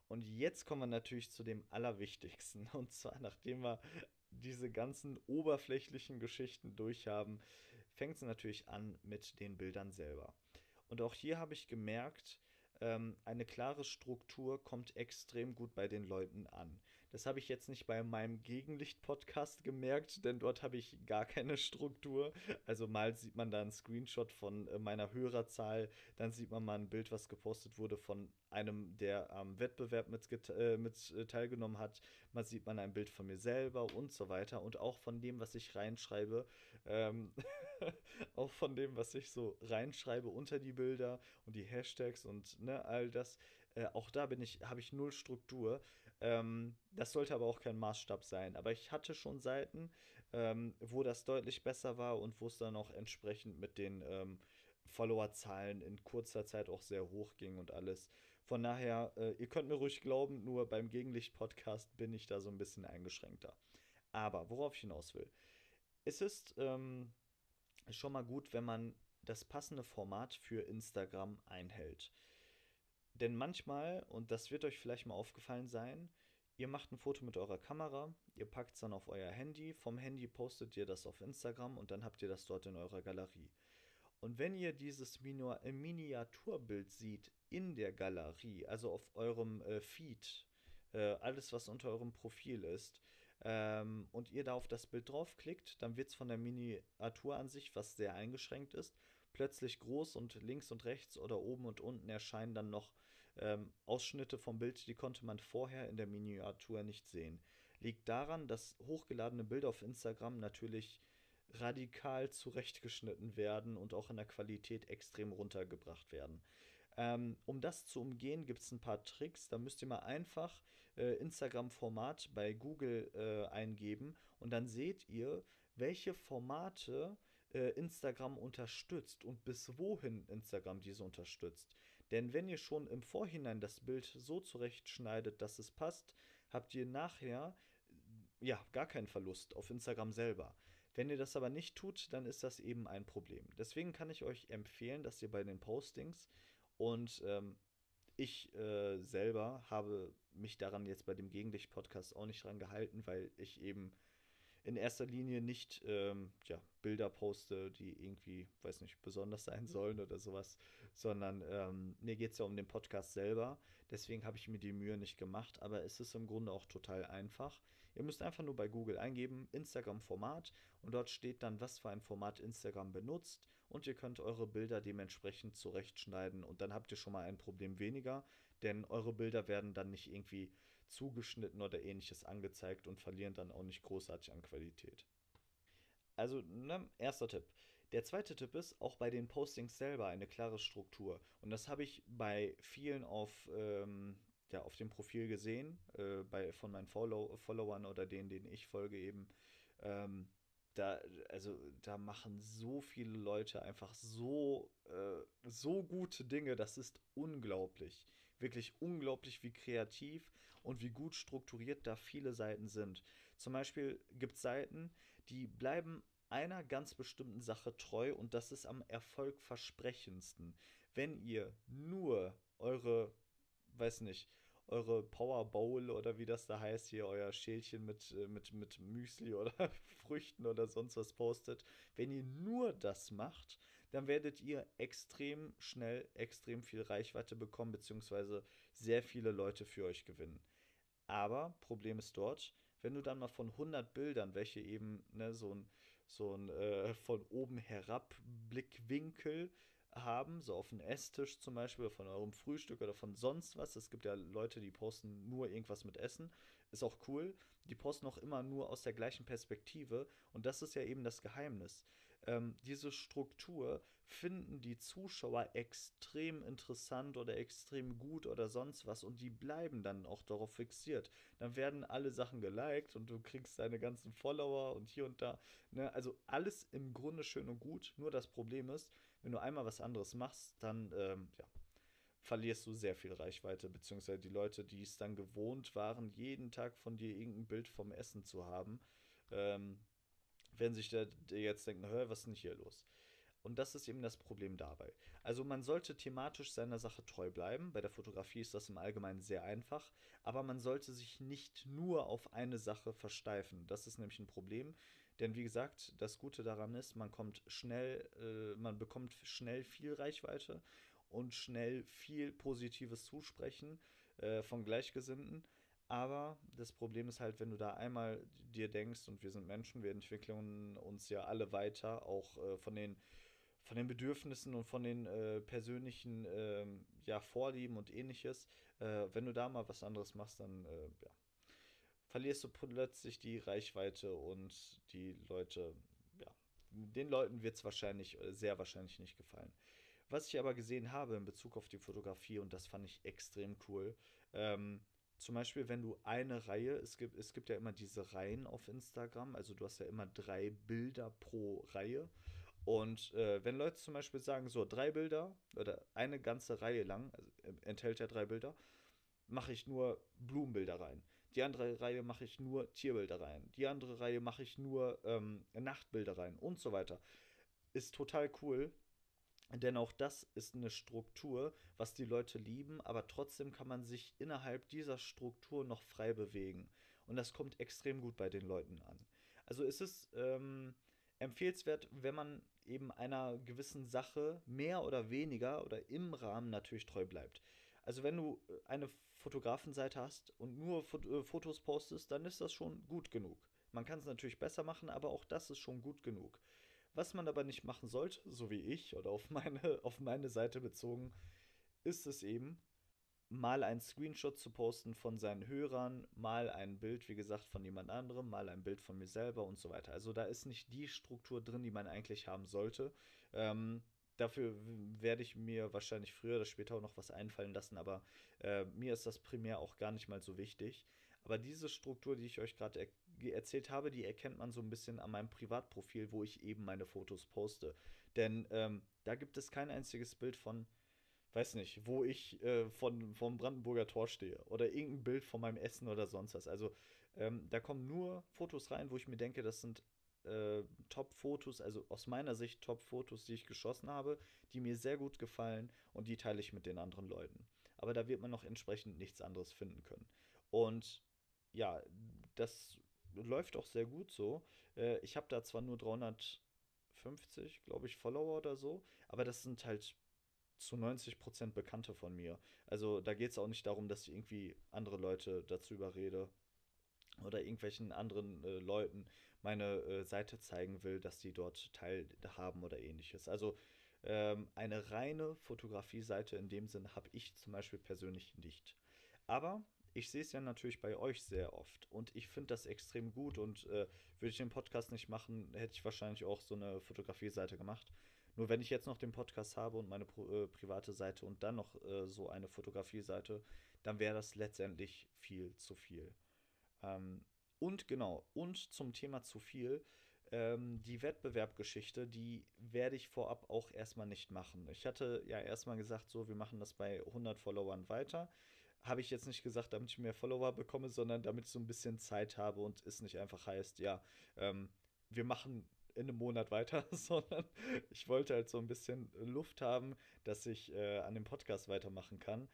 Und jetzt kommen wir natürlich zu dem Allerwichtigsten. Und zwar, nachdem wir diese ganzen oberflächlichen Geschichten durchhaben, fängt es natürlich an mit den Bildern selber. Und auch hier habe ich gemerkt, ähm, eine klare Struktur kommt extrem gut bei den Leuten an. Das habe ich jetzt nicht bei meinem Gegenlicht-Podcast gemerkt, denn dort habe ich gar keine Struktur. Also mal sieht man da einen Screenshot von äh, meiner Hörerzahl, dann sieht man mal ein Bild, was gepostet wurde von einem, der am Wettbewerb mit, äh, mit äh, teilgenommen hat. Man sieht man ein Bild von mir selber und so weiter. Und auch von dem, was ich reinschreibe. Ähm, auch von dem, was ich so reinschreibe unter die Bilder und die Hashtags und ne, all das. Äh, auch da bin ich, habe ich null Struktur. Ähm, das sollte aber auch kein Maßstab sein. Aber ich hatte schon Seiten, ähm, wo das deutlich besser war und wo es dann auch entsprechend mit den ähm, Followerzahlen in kurzer Zeit auch sehr hoch ging und alles. Von daher, äh, ihr könnt mir ruhig glauben, nur beim Gegenlicht-Podcast bin ich da so ein bisschen eingeschränkter. Aber worauf ich hinaus will, es ist ähm, schon mal gut, wenn man das passende Format für Instagram einhält. Denn manchmal, und das wird euch vielleicht mal aufgefallen sein, ihr macht ein Foto mit eurer Kamera, ihr packt es dann auf euer Handy, vom Handy postet ihr das auf Instagram und dann habt ihr das dort in eurer Galerie. Und wenn ihr dieses äh, Miniaturbild seht in der Galerie, also auf eurem äh, Feed, äh, alles was unter eurem Profil ist, ähm, und ihr da auf das Bild draufklickt, dann wird es von der Miniaturansicht, was sehr eingeschränkt ist, plötzlich groß und links und rechts oder oben und unten erscheinen dann noch ähm, Ausschnitte vom Bild, die konnte man vorher in der Miniatur nicht sehen. Liegt daran, dass hochgeladene Bilder auf Instagram natürlich radikal zurechtgeschnitten werden und auch in der Qualität extrem runtergebracht werden. Ähm, um das zu umgehen, gibt es ein paar Tricks. Da müsst ihr mal einfach äh, Instagram-Format bei Google äh, eingeben und dann seht ihr, welche Formate äh, Instagram unterstützt und bis wohin Instagram diese unterstützt. Denn wenn ihr schon im Vorhinein das Bild so zurechtschneidet, dass es passt, habt ihr nachher ja gar keinen Verlust auf Instagram selber. Wenn ihr das aber nicht tut, dann ist das eben ein Problem. Deswegen kann ich euch empfehlen, dass ihr bei den Postings und ähm, ich äh, selber habe mich daran jetzt bei dem Gegenlicht-Podcast auch nicht dran gehalten, weil ich eben in erster Linie nicht ähm, ja, Bilder poste, die irgendwie, weiß nicht, besonders sein mhm. sollen oder sowas, sondern ähm, mir geht es ja um den Podcast selber. Deswegen habe ich mir die Mühe nicht gemacht, aber es ist im Grunde auch total einfach. Ihr müsst einfach nur bei Google eingeben, Instagram-Format und dort steht dann, was für ein Format Instagram benutzt und ihr könnt eure Bilder dementsprechend zurechtschneiden und dann habt ihr schon mal ein Problem weniger, denn eure Bilder werden dann nicht irgendwie zugeschnitten oder ähnliches angezeigt und verlieren dann auch nicht großartig an Qualität. Also, ne, erster Tipp. Der zweite Tipp ist, auch bei den Postings selber eine klare Struktur. Und das habe ich bei vielen auf, ähm, ja, auf dem Profil gesehen, äh, bei, von meinen Follow Followern oder denen, denen ich folge eben. Ähm, da, also, da machen so viele Leute einfach so, äh, so gute Dinge, das ist unglaublich. Wirklich unglaublich, wie kreativ und wie gut strukturiert da viele Seiten sind. Zum Beispiel gibt es Seiten, die bleiben einer ganz bestimmten Sache treu und das ist am erfolgversprechendsten. Wenn ihr nur eure, weiß nicht, eure Power Bowl oder wie das da heißt, hier euer Schälchen mit, äh, mit, mit Müsli oder Früchten oder sonst was postet, wenn ihr nur das macht, dann werdet ihr extrem schnell extrem viel Reichweite bekommen, beziehungsweise sehr viele Leute für euch gewinnen. Aber Problem ist dort, wenn du dann mal von 100 Bildern, welche eben ne, so ein, so ein äh, von oben herab Blickwinkel haben, so auf den Esstisch zum Beispiel, von eurem Frühstück oder von sonst was. Es gibt ja Leute, die posten nur irgendwas mit Essen. Ist auch cool. Die posten auch immer nur aus der gleichen Perspektive. Und das ist ja eben das Geheimnis. Ähm, diese Struktur finden die Zuschauer extrem interessant oder extrem gut oder sonst was und die bleiben dann auch darauf fixiert. Dann werden alle Sachen geliked und du kriegst deine ganzen Follower und hier und da. Ne? Also alles im Grunde schön und gut. Nur das Problem ist, wenn du einmal was anderes machst, dann ähm, ja, verlierst du sehr viel Reichweite, beziehungsweise die Leute, die es dann gewohnt waren, jeden Tag von dir irgendein Bild vom Essen zu haben, ähm, werden sich da jetzt denken, was ist denn hier los? Und das ist eben das Problem dabei. Also man sollte thematisch seiner Sache treu bleiben. Bei der Fotografie ist das im Allgemeinen sehr einfach. Aber man sollte sich nicht nur auf eine Sache versteifen. Das ist nämlich ein Problem. Denn wie gesagt, das Gute daran ist, man kommt schnell, äh, man bekommt schnell viel Reichweite und schnell viel positives Zusprechen äh, von Gleichgesinnten. Aber das Problem ist halt, wenn du da einmal dir denkst, und wir sind Menschen, wir entwickeln uns ja alle weiter, auch äh, von den von den Bedürfnissen und von den äh, persönlichen äh, ja, Vorlieben und ähnliches. Äh, wenn du da mal was anderes machst, dann äh, ja, verlierst du plötzlich die Reichweite und die Leute, ja, den Leuten wird es wahrscheinlich, äh, sehr wahrscheinlich nicht gefallen. Was ich aber gesehen habe in Bezug auf die Fotografie, und das fand ich extrem cool, ähm, zum Beispiel, wenn du eine Reihe, es gibt, es gibt ja immer diese Reihen auf Instagram, also du hast ja immer drei Bilder pro Reihe. Und äh, wenn Leute zum Beispiel sagen, so drei Bilder oder eine ganze Reihe lang, also, äh, enthält ja drei Bilder, mache ich nur Blumenbilder rein. Die andere Reihe mache ich nur Tierbilder rein. Die andere Reihe mache ich nur ähm, Nachtbilder rein und so weiter. Ist total cool, denn auch das ist eine Struktur, was die Leute lieben, aber trotzdem kann man sich innerhalb dieser Struktur noch frei bewegen. Und das kommt extrem gut bei den Leuten an. Also ist es ähm, empfehlenswert, wenn man eben einer gewissen Sache mehr oder weniger oder im Rahmen natürlich treu bleibt. Also wenn du eine Fotografenseite hast und nur äh, Fotos postest, dann ist das schon gut genug. Man kann es natürlich besser machen, aber auch das ist schon gut genug. Was man aber nicht machen sollte, so wie ich oder auf meine, auf meine Seite bezogen, ist es eben, mal ein Screenshot zu posten von seinen Hörern, mal ein Bild, wie gesagt, von jemand anderem, mal ein Bild von mir selber und so weiter. Also da ist nicht die Struktur drin, die man eigentlich haben sollte. Ähm, dafür werde ich mir wahrscheinlich früher oder später auch noch was einfallen lassen, aber äh, mir ist das primär auch gar nicht mal so wichtig. Aber diese Struktur, die ich euch gerade er erzählt habe, die erkennt man so ein bisschen an meinem Privatprofil, wo ich eben meine Fotos poste. Denn ähm, da gibt es kein einziges Bild von weiß nicht, wo ich äh, von, vom Brandenburger Tor stehe oder irgendein Bild von meinem Essen oder sonst was. Also ähm, da kommen nur Fotos rein, wo ich mir denke, das sind äh, Top-Fotos, also aus meiner Sicht Top-Fotos, die ich geschossen habe, die mir sehr gut gefallen und die teile ich mit den anderen Leuten. Aber da wird man noch entsprechend nichts anderes finden können. Und ja, das läuft auch sehr gut so. Äh, ich habe da zwar nur 350, glaube ich, Follower oder so, aber das sind halt zu 90% Bekannte von mir. Also da geht es auch nicht darum, dass ich irgendwie andere Leute dazu überrede oder irgendwelchen anderen äh, Leuten meine äh, Seite zeigen will, dass die dort teilhaben oder ähnliches. Also ähm, eine reine Fotografie-Seite in dem Sinn habe ich zum Beispiel persönlich nicht. Aber ich sehe es ja natürlich bei euch sehr oft und ich finde das extrem gut und äh, würde ich den Podcast nicht machen, hätte ich wahrscheinlich auch so eine Fotografie-Seite gemacht. Nur wenn ich jetzt noch den Podcast habe und meine äh, private Seite und dann noch äh, so eine Fotografie-Seite, dann wäre das letztendlich viel zu viel. Ähm, und genau, und zum Thema zu viel, ähm, die Wettbewerbgeschichte, die werde ich vorab auch erstmal nicht machen. Ich hatte ja erstmal gesagt, so, wir machen das bei 100 Followern weiter. Habe ich jetzt nicht gesagt, damit ich mehr Follower bekomme, sondern damit ich so ein bisschen Zeit habe und es nicht einfach heißt, ja, ähm, wir machen in einem Monat weiter, sondern ich wollte halt so ein bisschen Luft haben, dass ich äh, an dem Podcast weitermachen kann.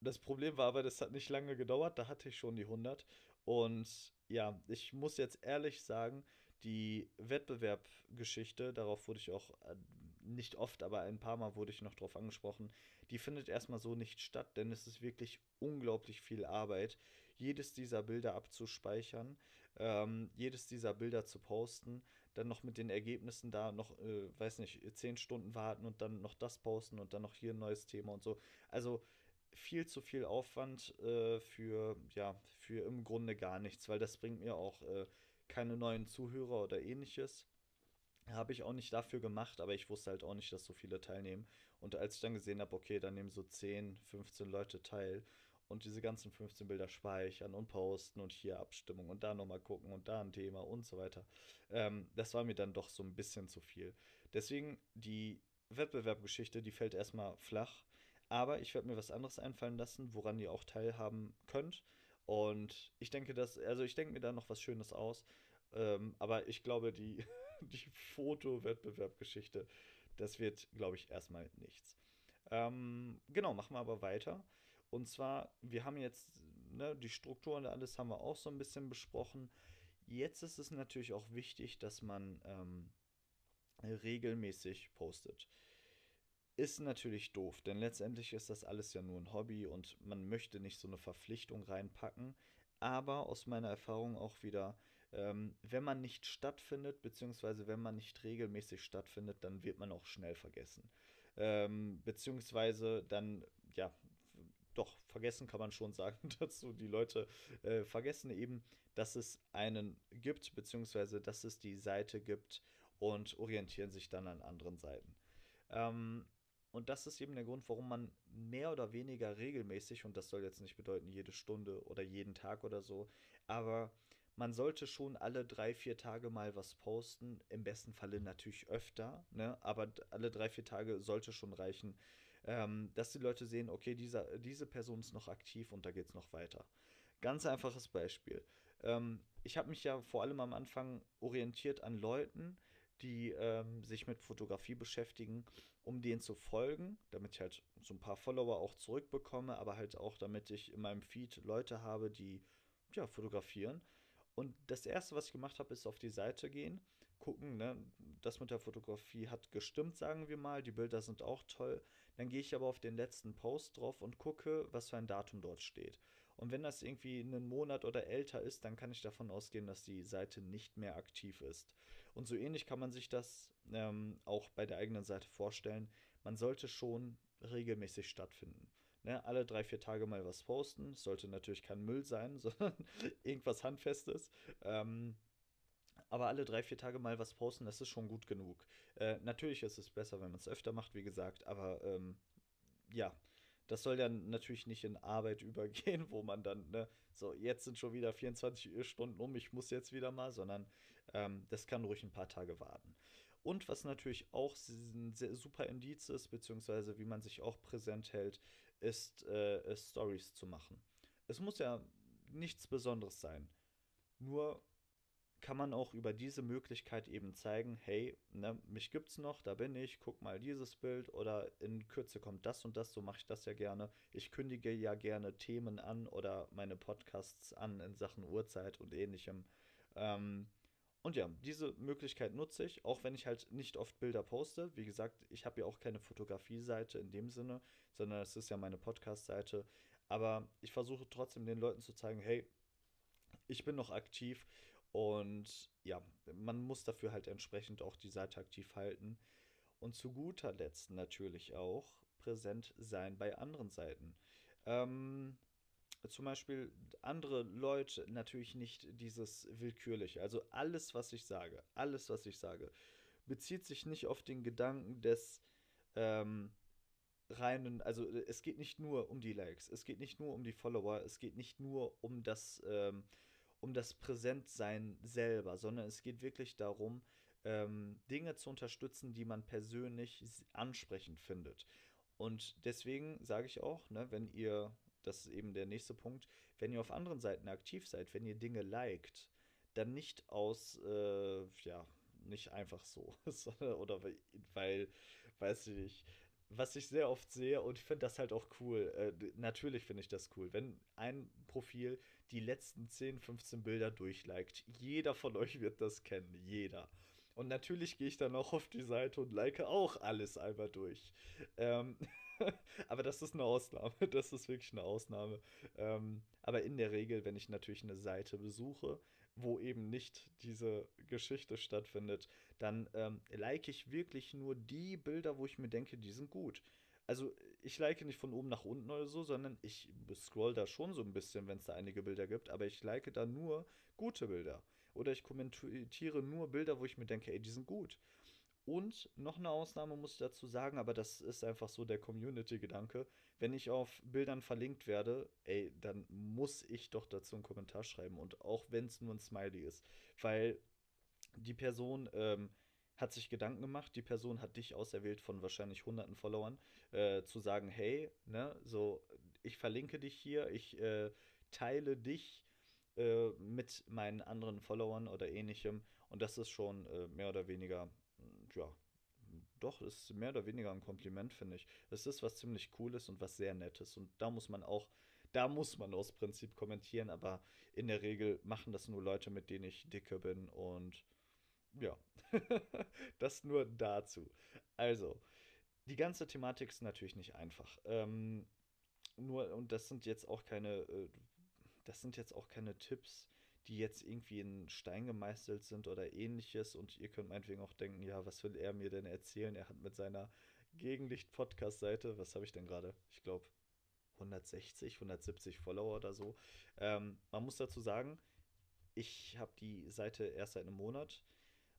Das Problem war aber, das hat nicht lange gedauert, da hatte ich schon die 100. Und ja, ich muss jetzt ehrlich sagen, die Wettbewerbgeschichte, darauf wurde ich auch äh, nicht oft, aber ein paar Mal wurde ich noch drauf angesprochen, die findet erstmal so nicht statt, denn es ist wirklich unglaublich viel Arbeit, jedes dieser Bilder abzuspeichern, ähm, jedes dieser Bilder zu posten, dann noch mit den Ergebnissen da noch, äh, weiß nicht, zehn Stunden warten und dann noch das posten und dann noch hier ein neues Thema und so. Also viel zu viel Aufwand äh, für, ja, für im Grunde gar nichts, weil das bringt mir auch äh, keine neuen Zuhörer oder ähnliches. Habe ich auch nicht dafür gemacht, aber ich wusste halt auch nicht, dass so viele teilnehmen. Und als ich dann gesehen habe, okay, dann nehmen so 10, 15 Leute teil und diese ganzen 15 Bilder speichern und posten und hier Abstimmung und da nochmal gucken und da ein Thema und so weiter. Ähm, das war mir dann doch so ein bisschen zu viel. Deswegen die Wettbewerbgeschichte, die fällt erstmal flach. Aber ich werde mir was anderes einfallen lassen, woran ihr auch teilhaben könnt. Und ich denke, dass, also ich denke mir da noch was Schönes aus. Ähm, aber ich glaube, die, die Foto-Wettbewerbgeschichte, das wird, glaube ich, erstmal nichts. Ähm, genau, machen wir aber weiter. Und zwar, wir haben jetzt ne, die Struktur und alles haben wir auch so ein bisschen besprochen. Jetzt ist es natürlich auch wichtig, dass man ähm, regelmäßig postet. Ist natürlich doof, denn letztendlich ist das alles ja nur ein Hobby und man möchte nicht so eine Verpflichtung reinpacken. Aber aus meiner Erfahrung auch wieder, ähm, wenn man nicht stattfindet, beziehungsweise wenn man nicht regelmäßig stattfindet, dann wird man auch schnell vergessen. Ähm, beziehungsweise dann, ja, doch, vergessen kann man schon sagen dazu. Die Leute äh, vergessen eben, dass es einen gibt, beziehungsweise dass es die Seite gibt und orientieren sich dann an anderen Seiten. Ähm, und das ist eben der Grund, warum man mehr oder weniger regelmäßig, und das soll jetzt nicht bedeuten jede Stunde oder jeden Tag oder so, aber man sollte schon alle drei, vier Tage mal was posten. Im besten Falle natürlich öfter, ne? aber alle drei, vier Tage sollte schon reichen, ähm, dass die Leute sehen, okay, dieser, diese Person ist noch aktiv und da geht es noch weiter. Ganz einfaches Beispiel. Ähm, ich habe mich ja vor allem am Anfang orientiert an Leuten, die ähm, sich mit Fotografie beschäftigen, um denen zu folgen, damit ich halt so ein paar Follower auch zurückbekomme, aber halt auch, damit ich in meinem Feed Leute habe, die ja, fotografieren. Und das erste, was ich gemacht habe, ist auf die Seite gehen, gucken, ne, das mit der Fotografie hat gestimmt, sagen wir mal, die Bilder sind auch toll. Dann gehe ich aber auf den letzten Post drauf und gucke, was für ein Datum dort steht. Und wenn das irgendwie einen Monat oder älter ist, dann kann ich davon ausgehen, dass die Seite nicht mehr aktiv ist. Und so ähnlich kann man sich das ähm, auch bei der eigenen Seite vorstellen. Man sollte schon regelmäßig stattfinden. Ne, alle drei, vier Tage mal was posten. Es sollte natürlich kein Müll sein, sondern irgendwas Handfestes. Ähm, aber alle drei, vier Tage mal was posten, das ist schon gut genug. Äh, natürlich ist es besser, wenn man es öfter macht, wie gesagt, aber ähm, ja, das soll ja natürlich nicht in Arbeit übergehen, wo man dann, ne, so, jetzt sind schon wieder 24 Stunden um, ich muss jetzt wieder mal, sondern ähm, das kann ruhig ein paar Tage warten. Und was natürlich auch ein super Indiz ist, beziehungsweise wie man sich auch präsent hält, ist äh, Stories zu machen. Es muss ja nichts Besonderes sein. Nur kann man auch über diese Möglichkeit eben zeigen, hey, ne, mich gibt's noch, da bin ich, guck mal dieses Bild oder in Kürze kommt das und das, so mache ich das ja gerne. Ich kündige ja gerne Themen an oder meine Podcasts an in Sachen Uhrzeit und ähnlichem. Ähm, und ja, diese Möglichkeit nutze ich, auch wenn ich halt nicht oft Bilder poste. Wie gesagt, ich habe ja auch keine Fotografie-Seite in dem Sinne, sondern es ist ja meine Podcast-Seite. Aber ich versuche trotzdem den Leuten zu zeigen, hey, ich bin noch aktiv und ja, man muss dafür halt entsprechend auch die Seite aktiv halten. Und zu guter Letzt natürlich auch präsent sein bei anderen Seiten. Ähm, zum Beispiel andere Leute natürlich nicht dieses willkürliche. Also alles, was ich sage, alles, was ich sage, bezieht sich nicht auf den Gedanken des ähm, reinen, also es geht nicht nur um die Likes, es geht nicht nur um die Follower, es geht nicht nur um das, ähm, um das Präsentsein selber, sondern es geht wirklich darum, ähm, Dinge zu unterstützen, die man persönlich ansprechend findet. Und deswegen sage ich auch, ne, wenn ihr das ist eben der nächste Punkt, wenn ihr auf anderen Seiten aktiv seid, wenn ihr Dinge liked, dann nicht aus, äh, ja, nicht einfach so, oder weil, weiß ich nicht, was ich sehr oft sehe und ich finde das halt auch cool. Äh, natürlich finde ich das cool, wenn ein Profil die letzten 10, 15 Bilder durchliked. Jeder von euch wird das kennen, jeder. Und natürlich gehe ich dann auch auf die Seite und like auch alles einmal durch. Ähm, aber das ist eine Ausnahme. Das ist wirklich eine Ausnahme. Ähm, aber in der Regel, wenn ich natürlich eine Seite besuche, wo eben nicht diese Geschichte stattfindet, dann ähm, like ich wirklich nur die Bilder, wo ich mir denke, die sind gut. Also ich like nicht von oben nach unten oder so, sondern ich scroll da schon so ein bisschen, wenn es da einige Bilder gibt, aber ich like da nur gute Bilder. Oder ich kommentiere nur Bilder, wo ich mir denke, ey, die sind gut. Und noch eine Ausnahme muss ich dazu sagen, aber das ist einfach so der Community-Gedanke. Wenn ich auf Bildern verlinkt werde, ey, dann muss ich doch dazu einen Kommentar schreiben. Und auch wenn es nur ein Smiley ist. Weil die Person ähm, hat sich Gedanken gemacht, die Person hat dich auserwählt von wahrscheinlich hunderten Followern, äh, zu sagen, hey, ne, so, ich verlinke dich hier, ich äh, teile dich äh, mit meinen anderen Followern oder ähnlichem. Und das ist schon äh, mehr oder weniger ja, doch, ist mehr oder weniger ein Kompliment, finde ich. Es ist was ziemlich Cooles und was sehr Nettes. Und da muss man auch, da muss man aus Prinzip kommentieren, aber in der Regel machen das nur Leute, mit denen ich dicke bin. Und ja, das nur dazu. Also, die ganze Thematik ist natürlich nicht einfach. Ähm, nur, und das sind jetzt auch keine, äh, das sind jetzt auch keine Tipps, die jetzt irgendwie in Stein gemeißelt sind oder ähnliches. Und ihr könnt meinetwegen auch denken, ja, was will er mir denn erzählen? Er hat mit seiner Gegenlicht-Podcast-Seite, was habe ich denn gerade? Ich glaube 160, 170 Follower oder so. Ähm, man muss dazu sagen, ich habe die Seite erst seit einem Monat.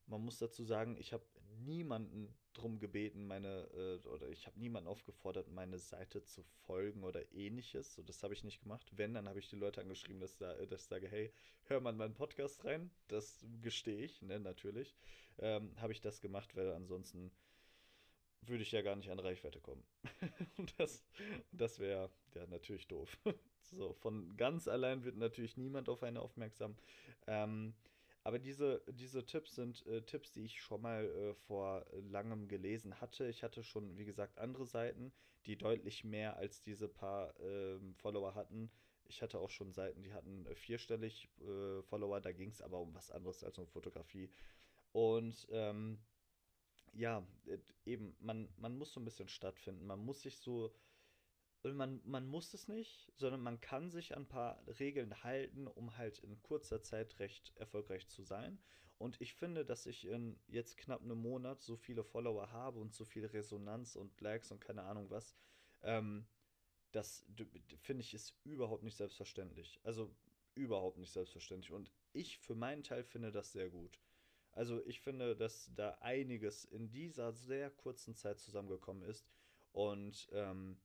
Man muss dazu sagen, ich habe niemanden drum gebeten, meine, äh, oder ich habe niemanden aufgefordert, meine Seite zu folgen oder ähnliches. So, das habe ich nicht gemacht. Wenn, dann habe ich die Leute angeschrieben, dass, da, dass ich sage, hey, hör mal in meinen Podcast rein. Das gestehe ich, ne, natürlich. Ähm, habe ich das gemacht, weil ansonsten würde ich ja gar nicht an Reichweite kommen. und das, das wäre ja natürlich doof. so, von ganz allein wird natürlich niemand auf eine aufmerksam. Ähm, aber diese, diese Tipps sind äh, Tipps, die ich schon mal äh, vor langem gelesen hatte. Ich hatte schon, wie gesagt, andere Seiten, die deutlich mehr als diese paar äh, Follower hatten. Ich hatte auch schon Seiten, die hatten äh, vierstellig äh, Follower, da ging es aber um was anderes als um Fotografie. Und ähm, ja, äh, eben, man, man muss so ein bisschen stattfinden. Man muss sich so und man, man muss es nicht, sondern man kann sich an ein paar Regeln halten, um halt in kurzer Zeit recht erfolgreich zu sein. Und ich finde, dass ich in jetzt knapp einem Monat so viele Follower habe und so viel Resonanz und Likes und keine Ahnung was, ähm, das finde ich ist überhaupt nicht selbstverständlich. Also überhaupt nicht selbstverständlich. Und ich für meinen Teil finde das sehr gut. Also ich finde, dass da einiges in dieser sehr kurzen Zeit zusammengekommen ist. Und ähm,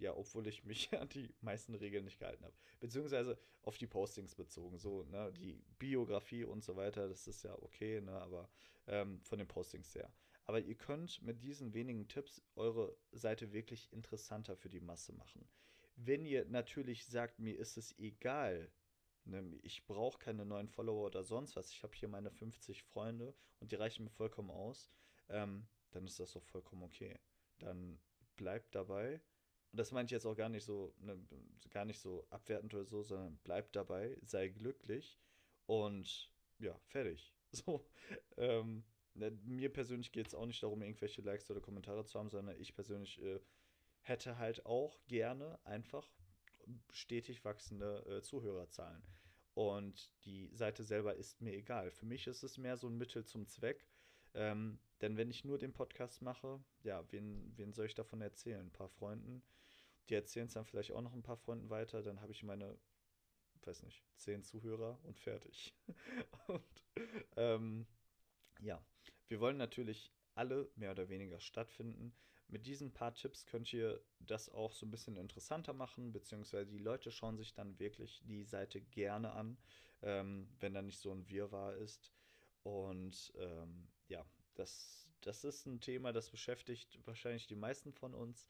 ja, obwohl ich mich an die meisten Regeln nicht gehalten habe. Beziehungsweise auf die Postings bezogen. So, ne, die Biografie und so weiter, das ist ja okay, ne, aber ähm, von den Postings her. Aber ihr könnt mit diesen wenigen Tipps eure Seite wirklich interessanter für die Masse machen. Wenn ihr natürlich sagt, mir ist es egal, ne, ich brauche keine neuen Follower oder sonst was, ich habe hier meine 50 Freunde und die reichen mir vollkommen aus, ähm, dann ist das doch vollkommen okay. Dann bleibt dabei und das meine ich jetzt auch gar nicht so, ne, gar nicht so abwertend oder so, sondern bleib dabei, sei glücklich und ja, fertig. So. Ähm, ne, mir persönlich geht es auch nicht darum, irgendwelche Likes oder Kommentare zu haben, sondern ich persönlich äh, hätte halt auch gerne einfach stetig wachsende äh, Zuhörerzahlen. Und die Seite selber ist mir egal. Für mich ist es mehr so ein Mittel zum Zweck. Ähm, denn wenn ich nur den Podcast mache, ja, wen, wen soll ich davon erzählen? Ein paar Freunden. Die erzählen es dann vielleicht auch noch ein paar Freunden weiter. Dann habe ich meine, weiß nicht, zehn Zuhörer und fertig. und ähm, ja, wir wollen natürlich alle mehr oder weniger stattfinden. Mit diesen paar Tipps könnt ihr das auch so ein bisschen interessanter machen, beziehungsweise die Leute schauen sich dann wirklich die Seite gerne an, ähm, wenn da nicht so ein Wirrwarr ist. Und ähm, ja, das, das ist ein Thema, das beschäftigt wahrscheinlich die meisten von uns.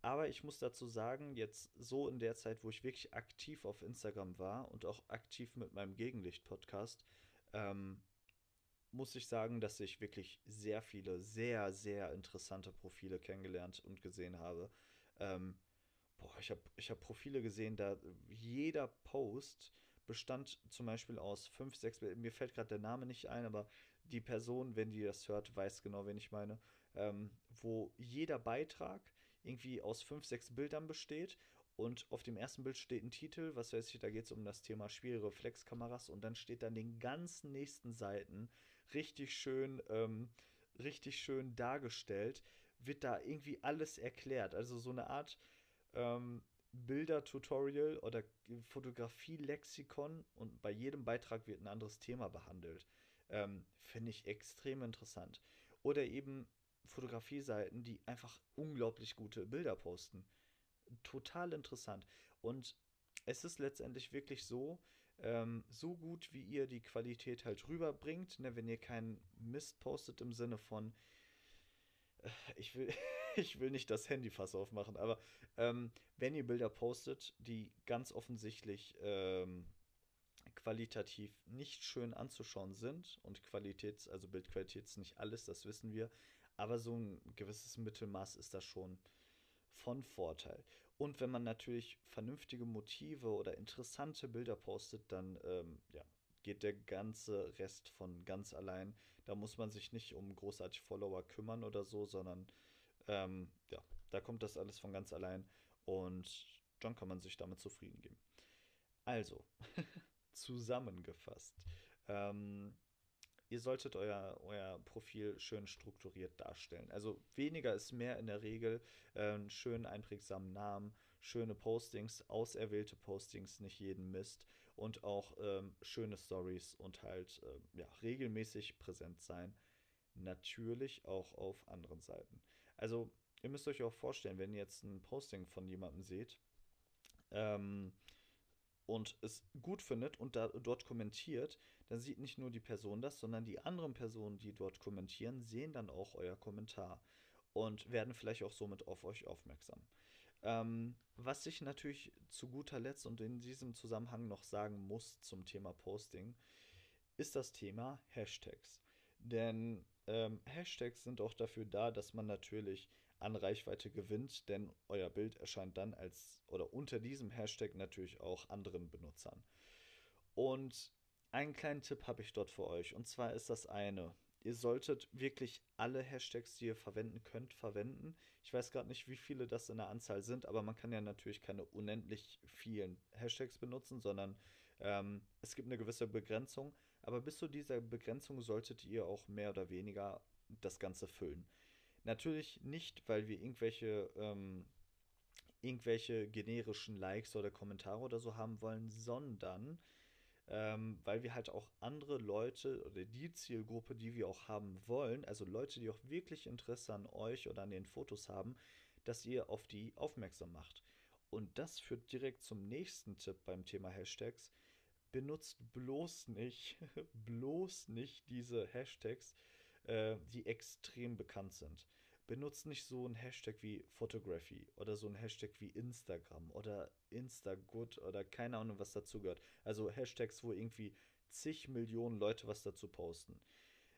Aber ich muss dazu sagen, jetzt so in der Zeit, wo ich wirklich aktiv auf Instagram war und auch aktiv mit meinem Gegenlicht-Podcast, ähm, muss ich sagen, dass ich wirklich sehr viele, sehr, sehr interessante Profile kennengelernt und gesehen habe. Ähm, boah, ich habe ich hab Profile gesehen, da jeder Post bestand zum Beispiel aus fünf, sechs, mir fällt gerade der Name nicht ein, aber die Person, wenn die das hört, weiß genau, wen ich meine, ähm, wo jeder Beitrag irgendwie aus fünf, sechs Bildern besteht und auf dem ersten Bild steht ein Titel, was weiß ich, da geht es um das Thema schwere Reflexkameras und dann steht dann den ganzen nächsten Seiten richtig schön, ähm, richtig schön dargestellt, wird da irgendwie alles erklärt. Also so eine Art ähm, Bilder-Tutorial oder Fotografie-Lexikon und bei jedem Beitrag wird ein anderes Thema behandelt. Ähm, Finde ich extrem interessant. Oder eben Fotografie-Seiten, die einfach unglaublich gute Bilder posten total interessant. Und es ist letztendlich wirklich so, ähm, so gut, wie ihr die Qualität halt rüberbringt, ne, wenn ihr keinen Mist postet im Sinne von, äh, ich will, ich will nicht das Handyfass aufmachen, aber ähm, wenn ihr Bilder postet, die ganz offensichtlich ähm, qualitativ nicht schön anzuschauen sind und Qualitäts, also Bildqualität ist nicht alles, das wissen wir, aber so ein gewisses Mittelmaß ist das schon von Vorteil. Und wenn man natürlich vernünftige Motive oder interessante Bilder postet, dann ähm, ja, geht der ganze Rest von ganz allein. Da muss man sich nicht um großartig Follower kümmern oder so, sondern ähm, ja, da kommt das alles von ganz allein und dann kann man sich damit zufrieden geben. Also, zusammengefasst. Ähm, ihr solltet euer, euer Profil schön strukturiert darstellen. Also weniger ist mehr in der Regel. Äh, einen schönen einprägsamen Namen, schöne Postings, auserwählte Postings, nicht jeden Mist und auch ähm, schöne Stories und halt äh, ja, regelmäßig präsent sein. Natürlich auch auf anderen Seiten. Also ihr müsst euch auch vorstellen, wenn ihr jetzt ein Posting von jemandem seht, ähm, und es gut findet und da, dort kommentiert, dann sieht nicht nur die Person das, sondern die anderen Personen, die dort kommentieren, sehen dann auch euer Kommentar und werden vielleicht auch somit auf euch aufmerksam. Ähm, was ich natürlich zu guter Letzt und in diesem Zusammenhang noch sagen muss zum Thema Posting, ist das Thema Hashtags. Denn ähm, Hashtags sind auch dafür da, dass man natürlich an Reichweite gewinnt, denn euer Bild erscheint dann als oder unter diesem Hashtag natürlich auch anderen Benutzern. Und einen kleinen Tipp habe ich dort für euch und zwar ist das eine. Ihr solltet wirklich alle Hashtags, die ihr verwenden könnt, verwenden. Ich weiß gerade nicht, wie viele das in der Anzahl sind, aber man kann ja natürlich keine unendlich vielen Hashtags benutzen, sondern ähm, es gibt eine gewisse Begrenzung. Aber bis zu dieser Begrenzung solltet ihr auch mehr oder weniger das Ganze füllen. Natürlich nicht, weil wir irgendwelche, ähm, irgendwelche generischen Likes oder Kommentare oder so haben wollen, sondern ähm, weil wir halt auch andere Leute oder die Zielgruppe, die wir auch haben wollen, also Leute, die auch wirklich Interesse an euch oder an den Fotos haben, dass ihr auf die aufmerksam macht. Und das führt direkt zum nächsten Tipp beim Thema Hashtags. Benutzt bloß nicht, bloß nicht diese Hashtags, äh, die extrem bekannt sind. Benutzt nicht so ein Hashtag wie Photography oder so ein Hashtag wie Instagram oder Instagood oder keine Ahnung, was dazu gehört. Also Hashtags, wo irgendwie zig Millionen Leute was dazu posten.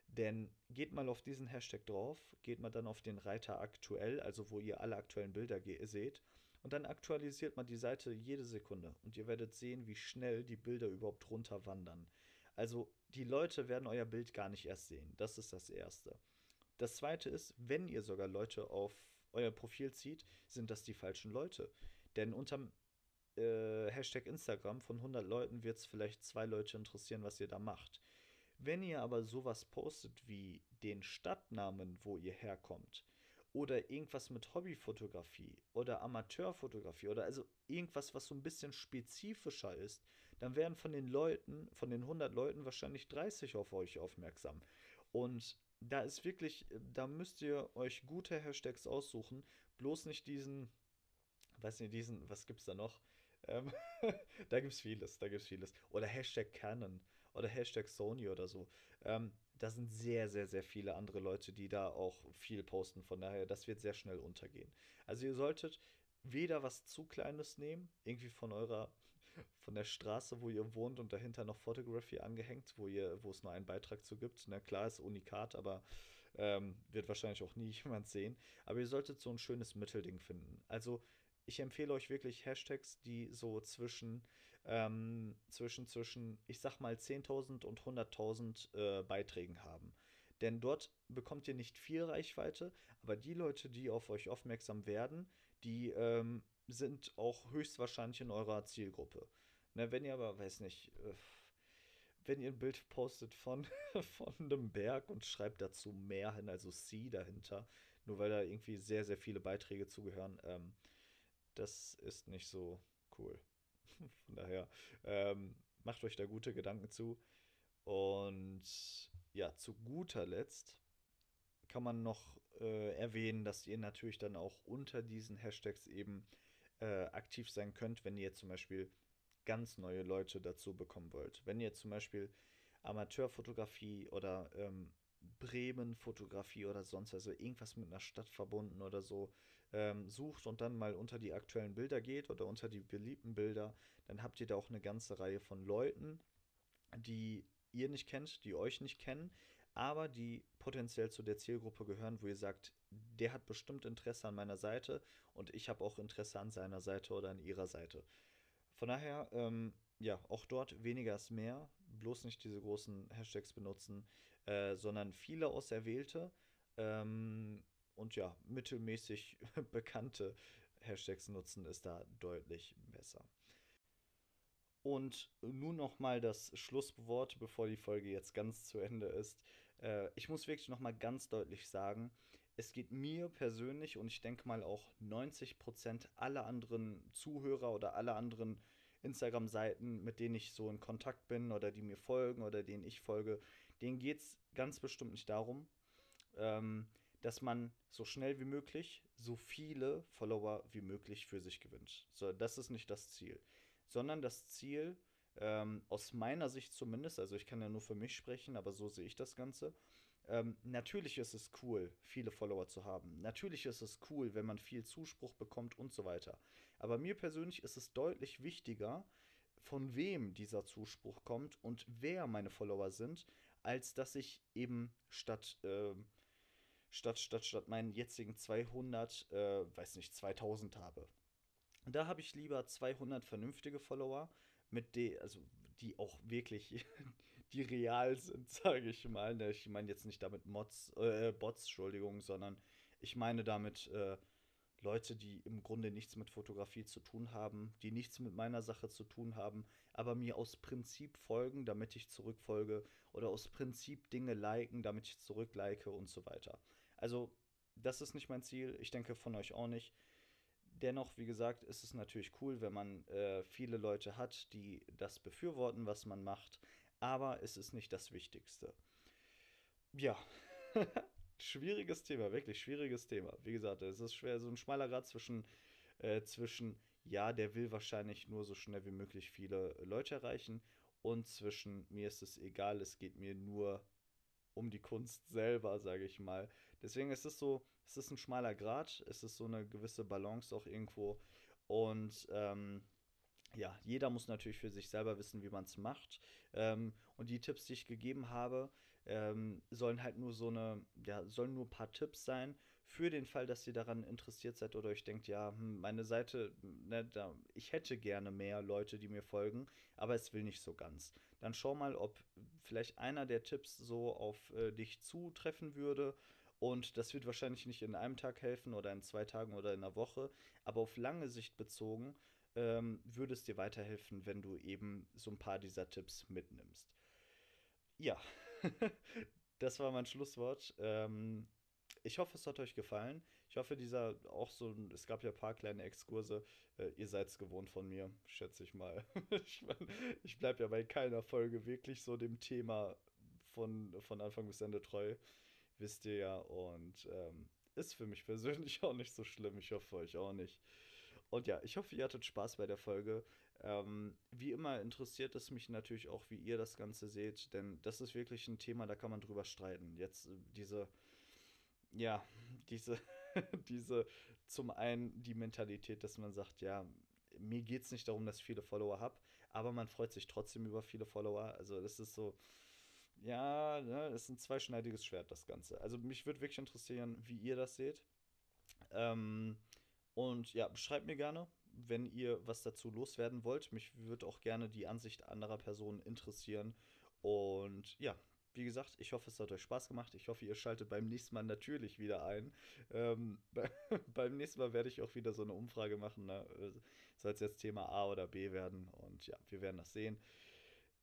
Denn geht mal auf diesen Hashtag drauf, geht mal dann auf den Reiter aktuell, also wo ihr alle aktuellen Bilder seht, und dann aktualisiert man die Seite jede Sekunde und ihr werdet sehen, wie schnell die Bilder überhaupt runterwandern. Also die Leute werden euer Bild gar nicht erst sehen. Das ist das Erste. Das Zweite ist, wenn ihr sogar Leute auf euer Profil zieht, sind das die falschen Leute. Denn unterm äh, Hashtag Instagram von 100 Leuten wird es vielleicht zwei Leute interessieren, was ihr da macht. Wenn ihr aber sowas postet wie den Stadtnamen, wo ihr herkommt, oder irgendwas mit Hobbyfotografie oder Amateurfotografie oder also irgendwas, was so ein bisschen spezifischer ist, dann werden von den Leuten, von den 100 Leuten wahrscheinlich 30 auf euch aufmerksam. Und da ist wirklich, da müsst ihr euch gute Hashtags aussuchen, bloß nicht diesen, weiß nicht, diesen, was gibt's da noch? Ähm, da gibt's vieles, da gibt's vieles. Oder Hashtag Canon oder Hashtag Sony oder so. Ähm, da sind sehr, sehr, sehr viele andere Leute, die da auch viel posten. Von daher, das wird sehr schnell untergehen. Also ihr solltet weder was zu Kleines nehmen, irgendwie von eurer, von der Straße, wo ihr wohnt und dahinter noch Photography angehängt, wo ihr, wo es nur einen Beitrag zu gibt. Na klar, ist Unikat, aber ähm, wird wahrscheinlich auch nie jemand sehen. Aber ihr solltet so ein schönes Mittelding finden. Also ich empfehle euch wirklich Hashtags, die so zwischen ähm, zwischen, zwischen, ich sag mal, 10.000 und 100.000 äh, Beiträgen haben. Denn dort bekommt ihr nicht viel Reichweite, aber die Leute, die auf euch aufmerksam werden, die ähm, sind auch höchstwahrscheinlich in eurer Zielgruppe. Ne, wenn ihr aber, weiß nicht, äh, wenn ihr ein Bild postet von, von einem Berg und schreibt dazu mehr hin, also C dahinter, nur weil da irgendwie sehr, sehr viele Beiträge zugehören, ähm, das ist nicht so cool. Von daher, ähm, macht euch da gute Gedanken zu. Und ja, zu guter Letzt kann man noch äh, erwähnen, dass ihr natürlich dann auch unter diesen Hashtags eben äh, aktiv sein könnt, wenn ihr zum Beispiel ganz neue Leute dazu bekommen wollt. Wenn ihr zum Beispiel Amateurfotografie oder ähm, Bremen-Fotografie oder sonst, also irgendwas mit einer Stadt verbunden oder so, ähm, sucht und dann mal unter die aktuellen Bilder geht oder unter die beliebten Bilder, dann habt ihr da auch eine ganze Reihe von Leuten, die ihr nicht kennt, die euch nicht kennen, aber die potenziell zu der Zielgruppe gehören, wo ihr sagt, der hat bestimmt Interesse an meiner Seite und ich habe auch Interesse an seiner Seite oder an ihrer Seite. Von daher, ähm, ja, auch dort weniger ist mehr. Bloß nicht diese großen Hashtags benutzen, äh, sondern viele auserwählte ähm, und ja, mittelmäßig bekannte Hashtags nutzen ist da deutlich besser. Und nun noch mal das Schlusswort, bevor die Folge jetzt ganz zu Ende ist. Äh, ich muss wirklich noch mal ganz deutlich sagen, es geht mir persönlich und ich denke mal auch 90% aller anderen Zuhörer oder aller anderen Instagram-Seiten, mit denen ich so in Kontakt bin oder die mir folgen oder denen ich folge, denen geht es ganz bestimmt nicht darum, ähm, dass man so schnell wie möglich so viele Follower wie möglich für sich gewinnt. So, das ist nicht das Ziel. Sondern das Ziel, ähm, aus meiner Sicht zumindest, also ich kann ja nur für mich sprechen, aber so sehe ich das Ganze, ähm, natürlich ist es cool, viele Follower zu haben. Natürlich ist es cool, wenn man viel Zuspruch bekommt und so weiter. Aber mir persönlich ist es deutlich wichtiger, von wem dieser Zuspruch kommt und wer meine Follower sind, als dass ich eben statt, äh, statt, statt, statt meinen jetzigen 200, äh, weiß nicht, 2000 habe. Da habe ich lieber 200 vernünftige Follower, mit de, also die auch wirklich die real sind, sage ich mal. Ne, ich meine jetzt nicht damit Mods, äh, Bots, Entschuldigung, sondern ich meine damit äh, Leute, die im Grunde nichts mit Fotografie zu tun haben, die nichts mit meiner Sache zu tun haben, aber mir aus Prinzip folgen, damit ich zurückfolge oder aus Prinzip Dinge liken, damit ich zurücklike und so weiter. Also, das ist nicht mein Ziel. Ich denke von euch auch nicht. Dennoch, wie gesagt, ist es natürlich cool, wenn man äh, viele Leute hat, die das befürworten, was man macht aber es ist nicht das Wichtigste. Ja, schwieriges Thema, wirklich schwieriges Thema. Wie gesagt, es ist schwer, so ein schmaler Grad zwischen, äh, zwischen, ja, der will wahrscheinlich nur so schnell wie möglich viele Leute erreichen und zwischen, mir ist es egal, es geht mir nur um die Kunst selber, sage ich mal. Deswegen ist es so, es ist ein schmaler Grad, es ist so eine gewisse Balance auch irgendwo und ähm, ja, jeder muss natürlich für sich selber wissen, wie man es macht. Ähm, und die Tipps, die ich gegeben habe, ähm, sollen halt nur so eine, ja, sollen nur ein paar Tipps sein für den Fall, dass ihr daran interessiert seid oder euch denkt, ja, hm, meine Seite, ne, da, ich hätte gerne mehr Leute, die mir folgen, aber es will nicht so ganz. Dann schau mal, ob vielleicht einer der Tipps so auf äh, dich zutreffen würde. Und das wird wahrscheinlich nicht in einem Tag helfen oder in zwei Tagen oder in einer Woche, aber auf lange Sicht bezogen ähm, würde es dir weiterhelfen, wenn du eben so ein paar dieser Tipps mitnimmst. Ja, das war mein Schlusswort. Ähm, ich hoffe, es hat euch gefallen. Ich hoffe, dieser auch so, es gab ja ein paar kleine Exkurse. Äh, ihr seid es gewohnt von mir, schätze ich mal. ich mein, ich bleibe ja bei keiner Folge wirklich so dem Thema von, von Anfang bis Ende treu. Wisst ihr ja. Und ähm, ist für mich persönlich auch nicht so schlimm. Ich hoffe, euch auch nicht. Und ja, ich hoffe, ihr hattet Spaß bei der Folge. Ähm, wie immer interessiert es mich natürlich auch, wie ihr das Ganze seht, denn das ist wirklich ein Thema, da kann man drüber streiten. Jetzt äh, diese, ja, diese, diese, zum einen die Mentalität, dass man sagt, ja, mir geht es nicht darum, dass ich viele Follower habe, aber man freut sich trotzdem über viele Follower. Also das ist so, ja, ne, ist ein zweischneidiges Schwert, das Ganze. Also mich würde wirklich interessieren, wie ihr das seht. Ähm, und ja, schreibt mir gerne, wenn ihr was dazu loswerden wollt. Mich würde auch gerne die Ansicht anderer Personen interessieren. Und ja, wie gesagt, ich hoffe, es hat euch Spaß gemacht. Ich hoffe, ihr schaltet beim nächsten Mal natürlich wieder ein. Ähm, bei, beim nächsten Mal werde ich auch wieder so eine Umfrage machen. Ne? Soll es jetzt Thema A oder B werden? Und ja, wir werden das sehen.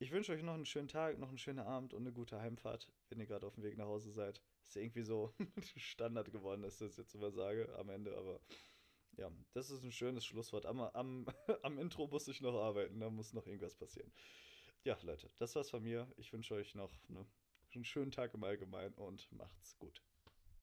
Ich wünsche euch noch einen schönen Tag, noch einen schönen Abend und eine gute Heimfahrt, wenn ihr gerade auf dem Weg nach Hause seid. Ist irgendwie so Standard geworden, dass ich das jetzt immer sage am Ende, aber ja, das ist ein schönes Schlusswort. Am, am, am Intro muss ich noch arbeiten, da muss noch irgendwas passieren. Ja, Leute, das war's von mir. Ich wünsche euch noch eine, einen schönen Tag im Allgemeinen und macht's gut.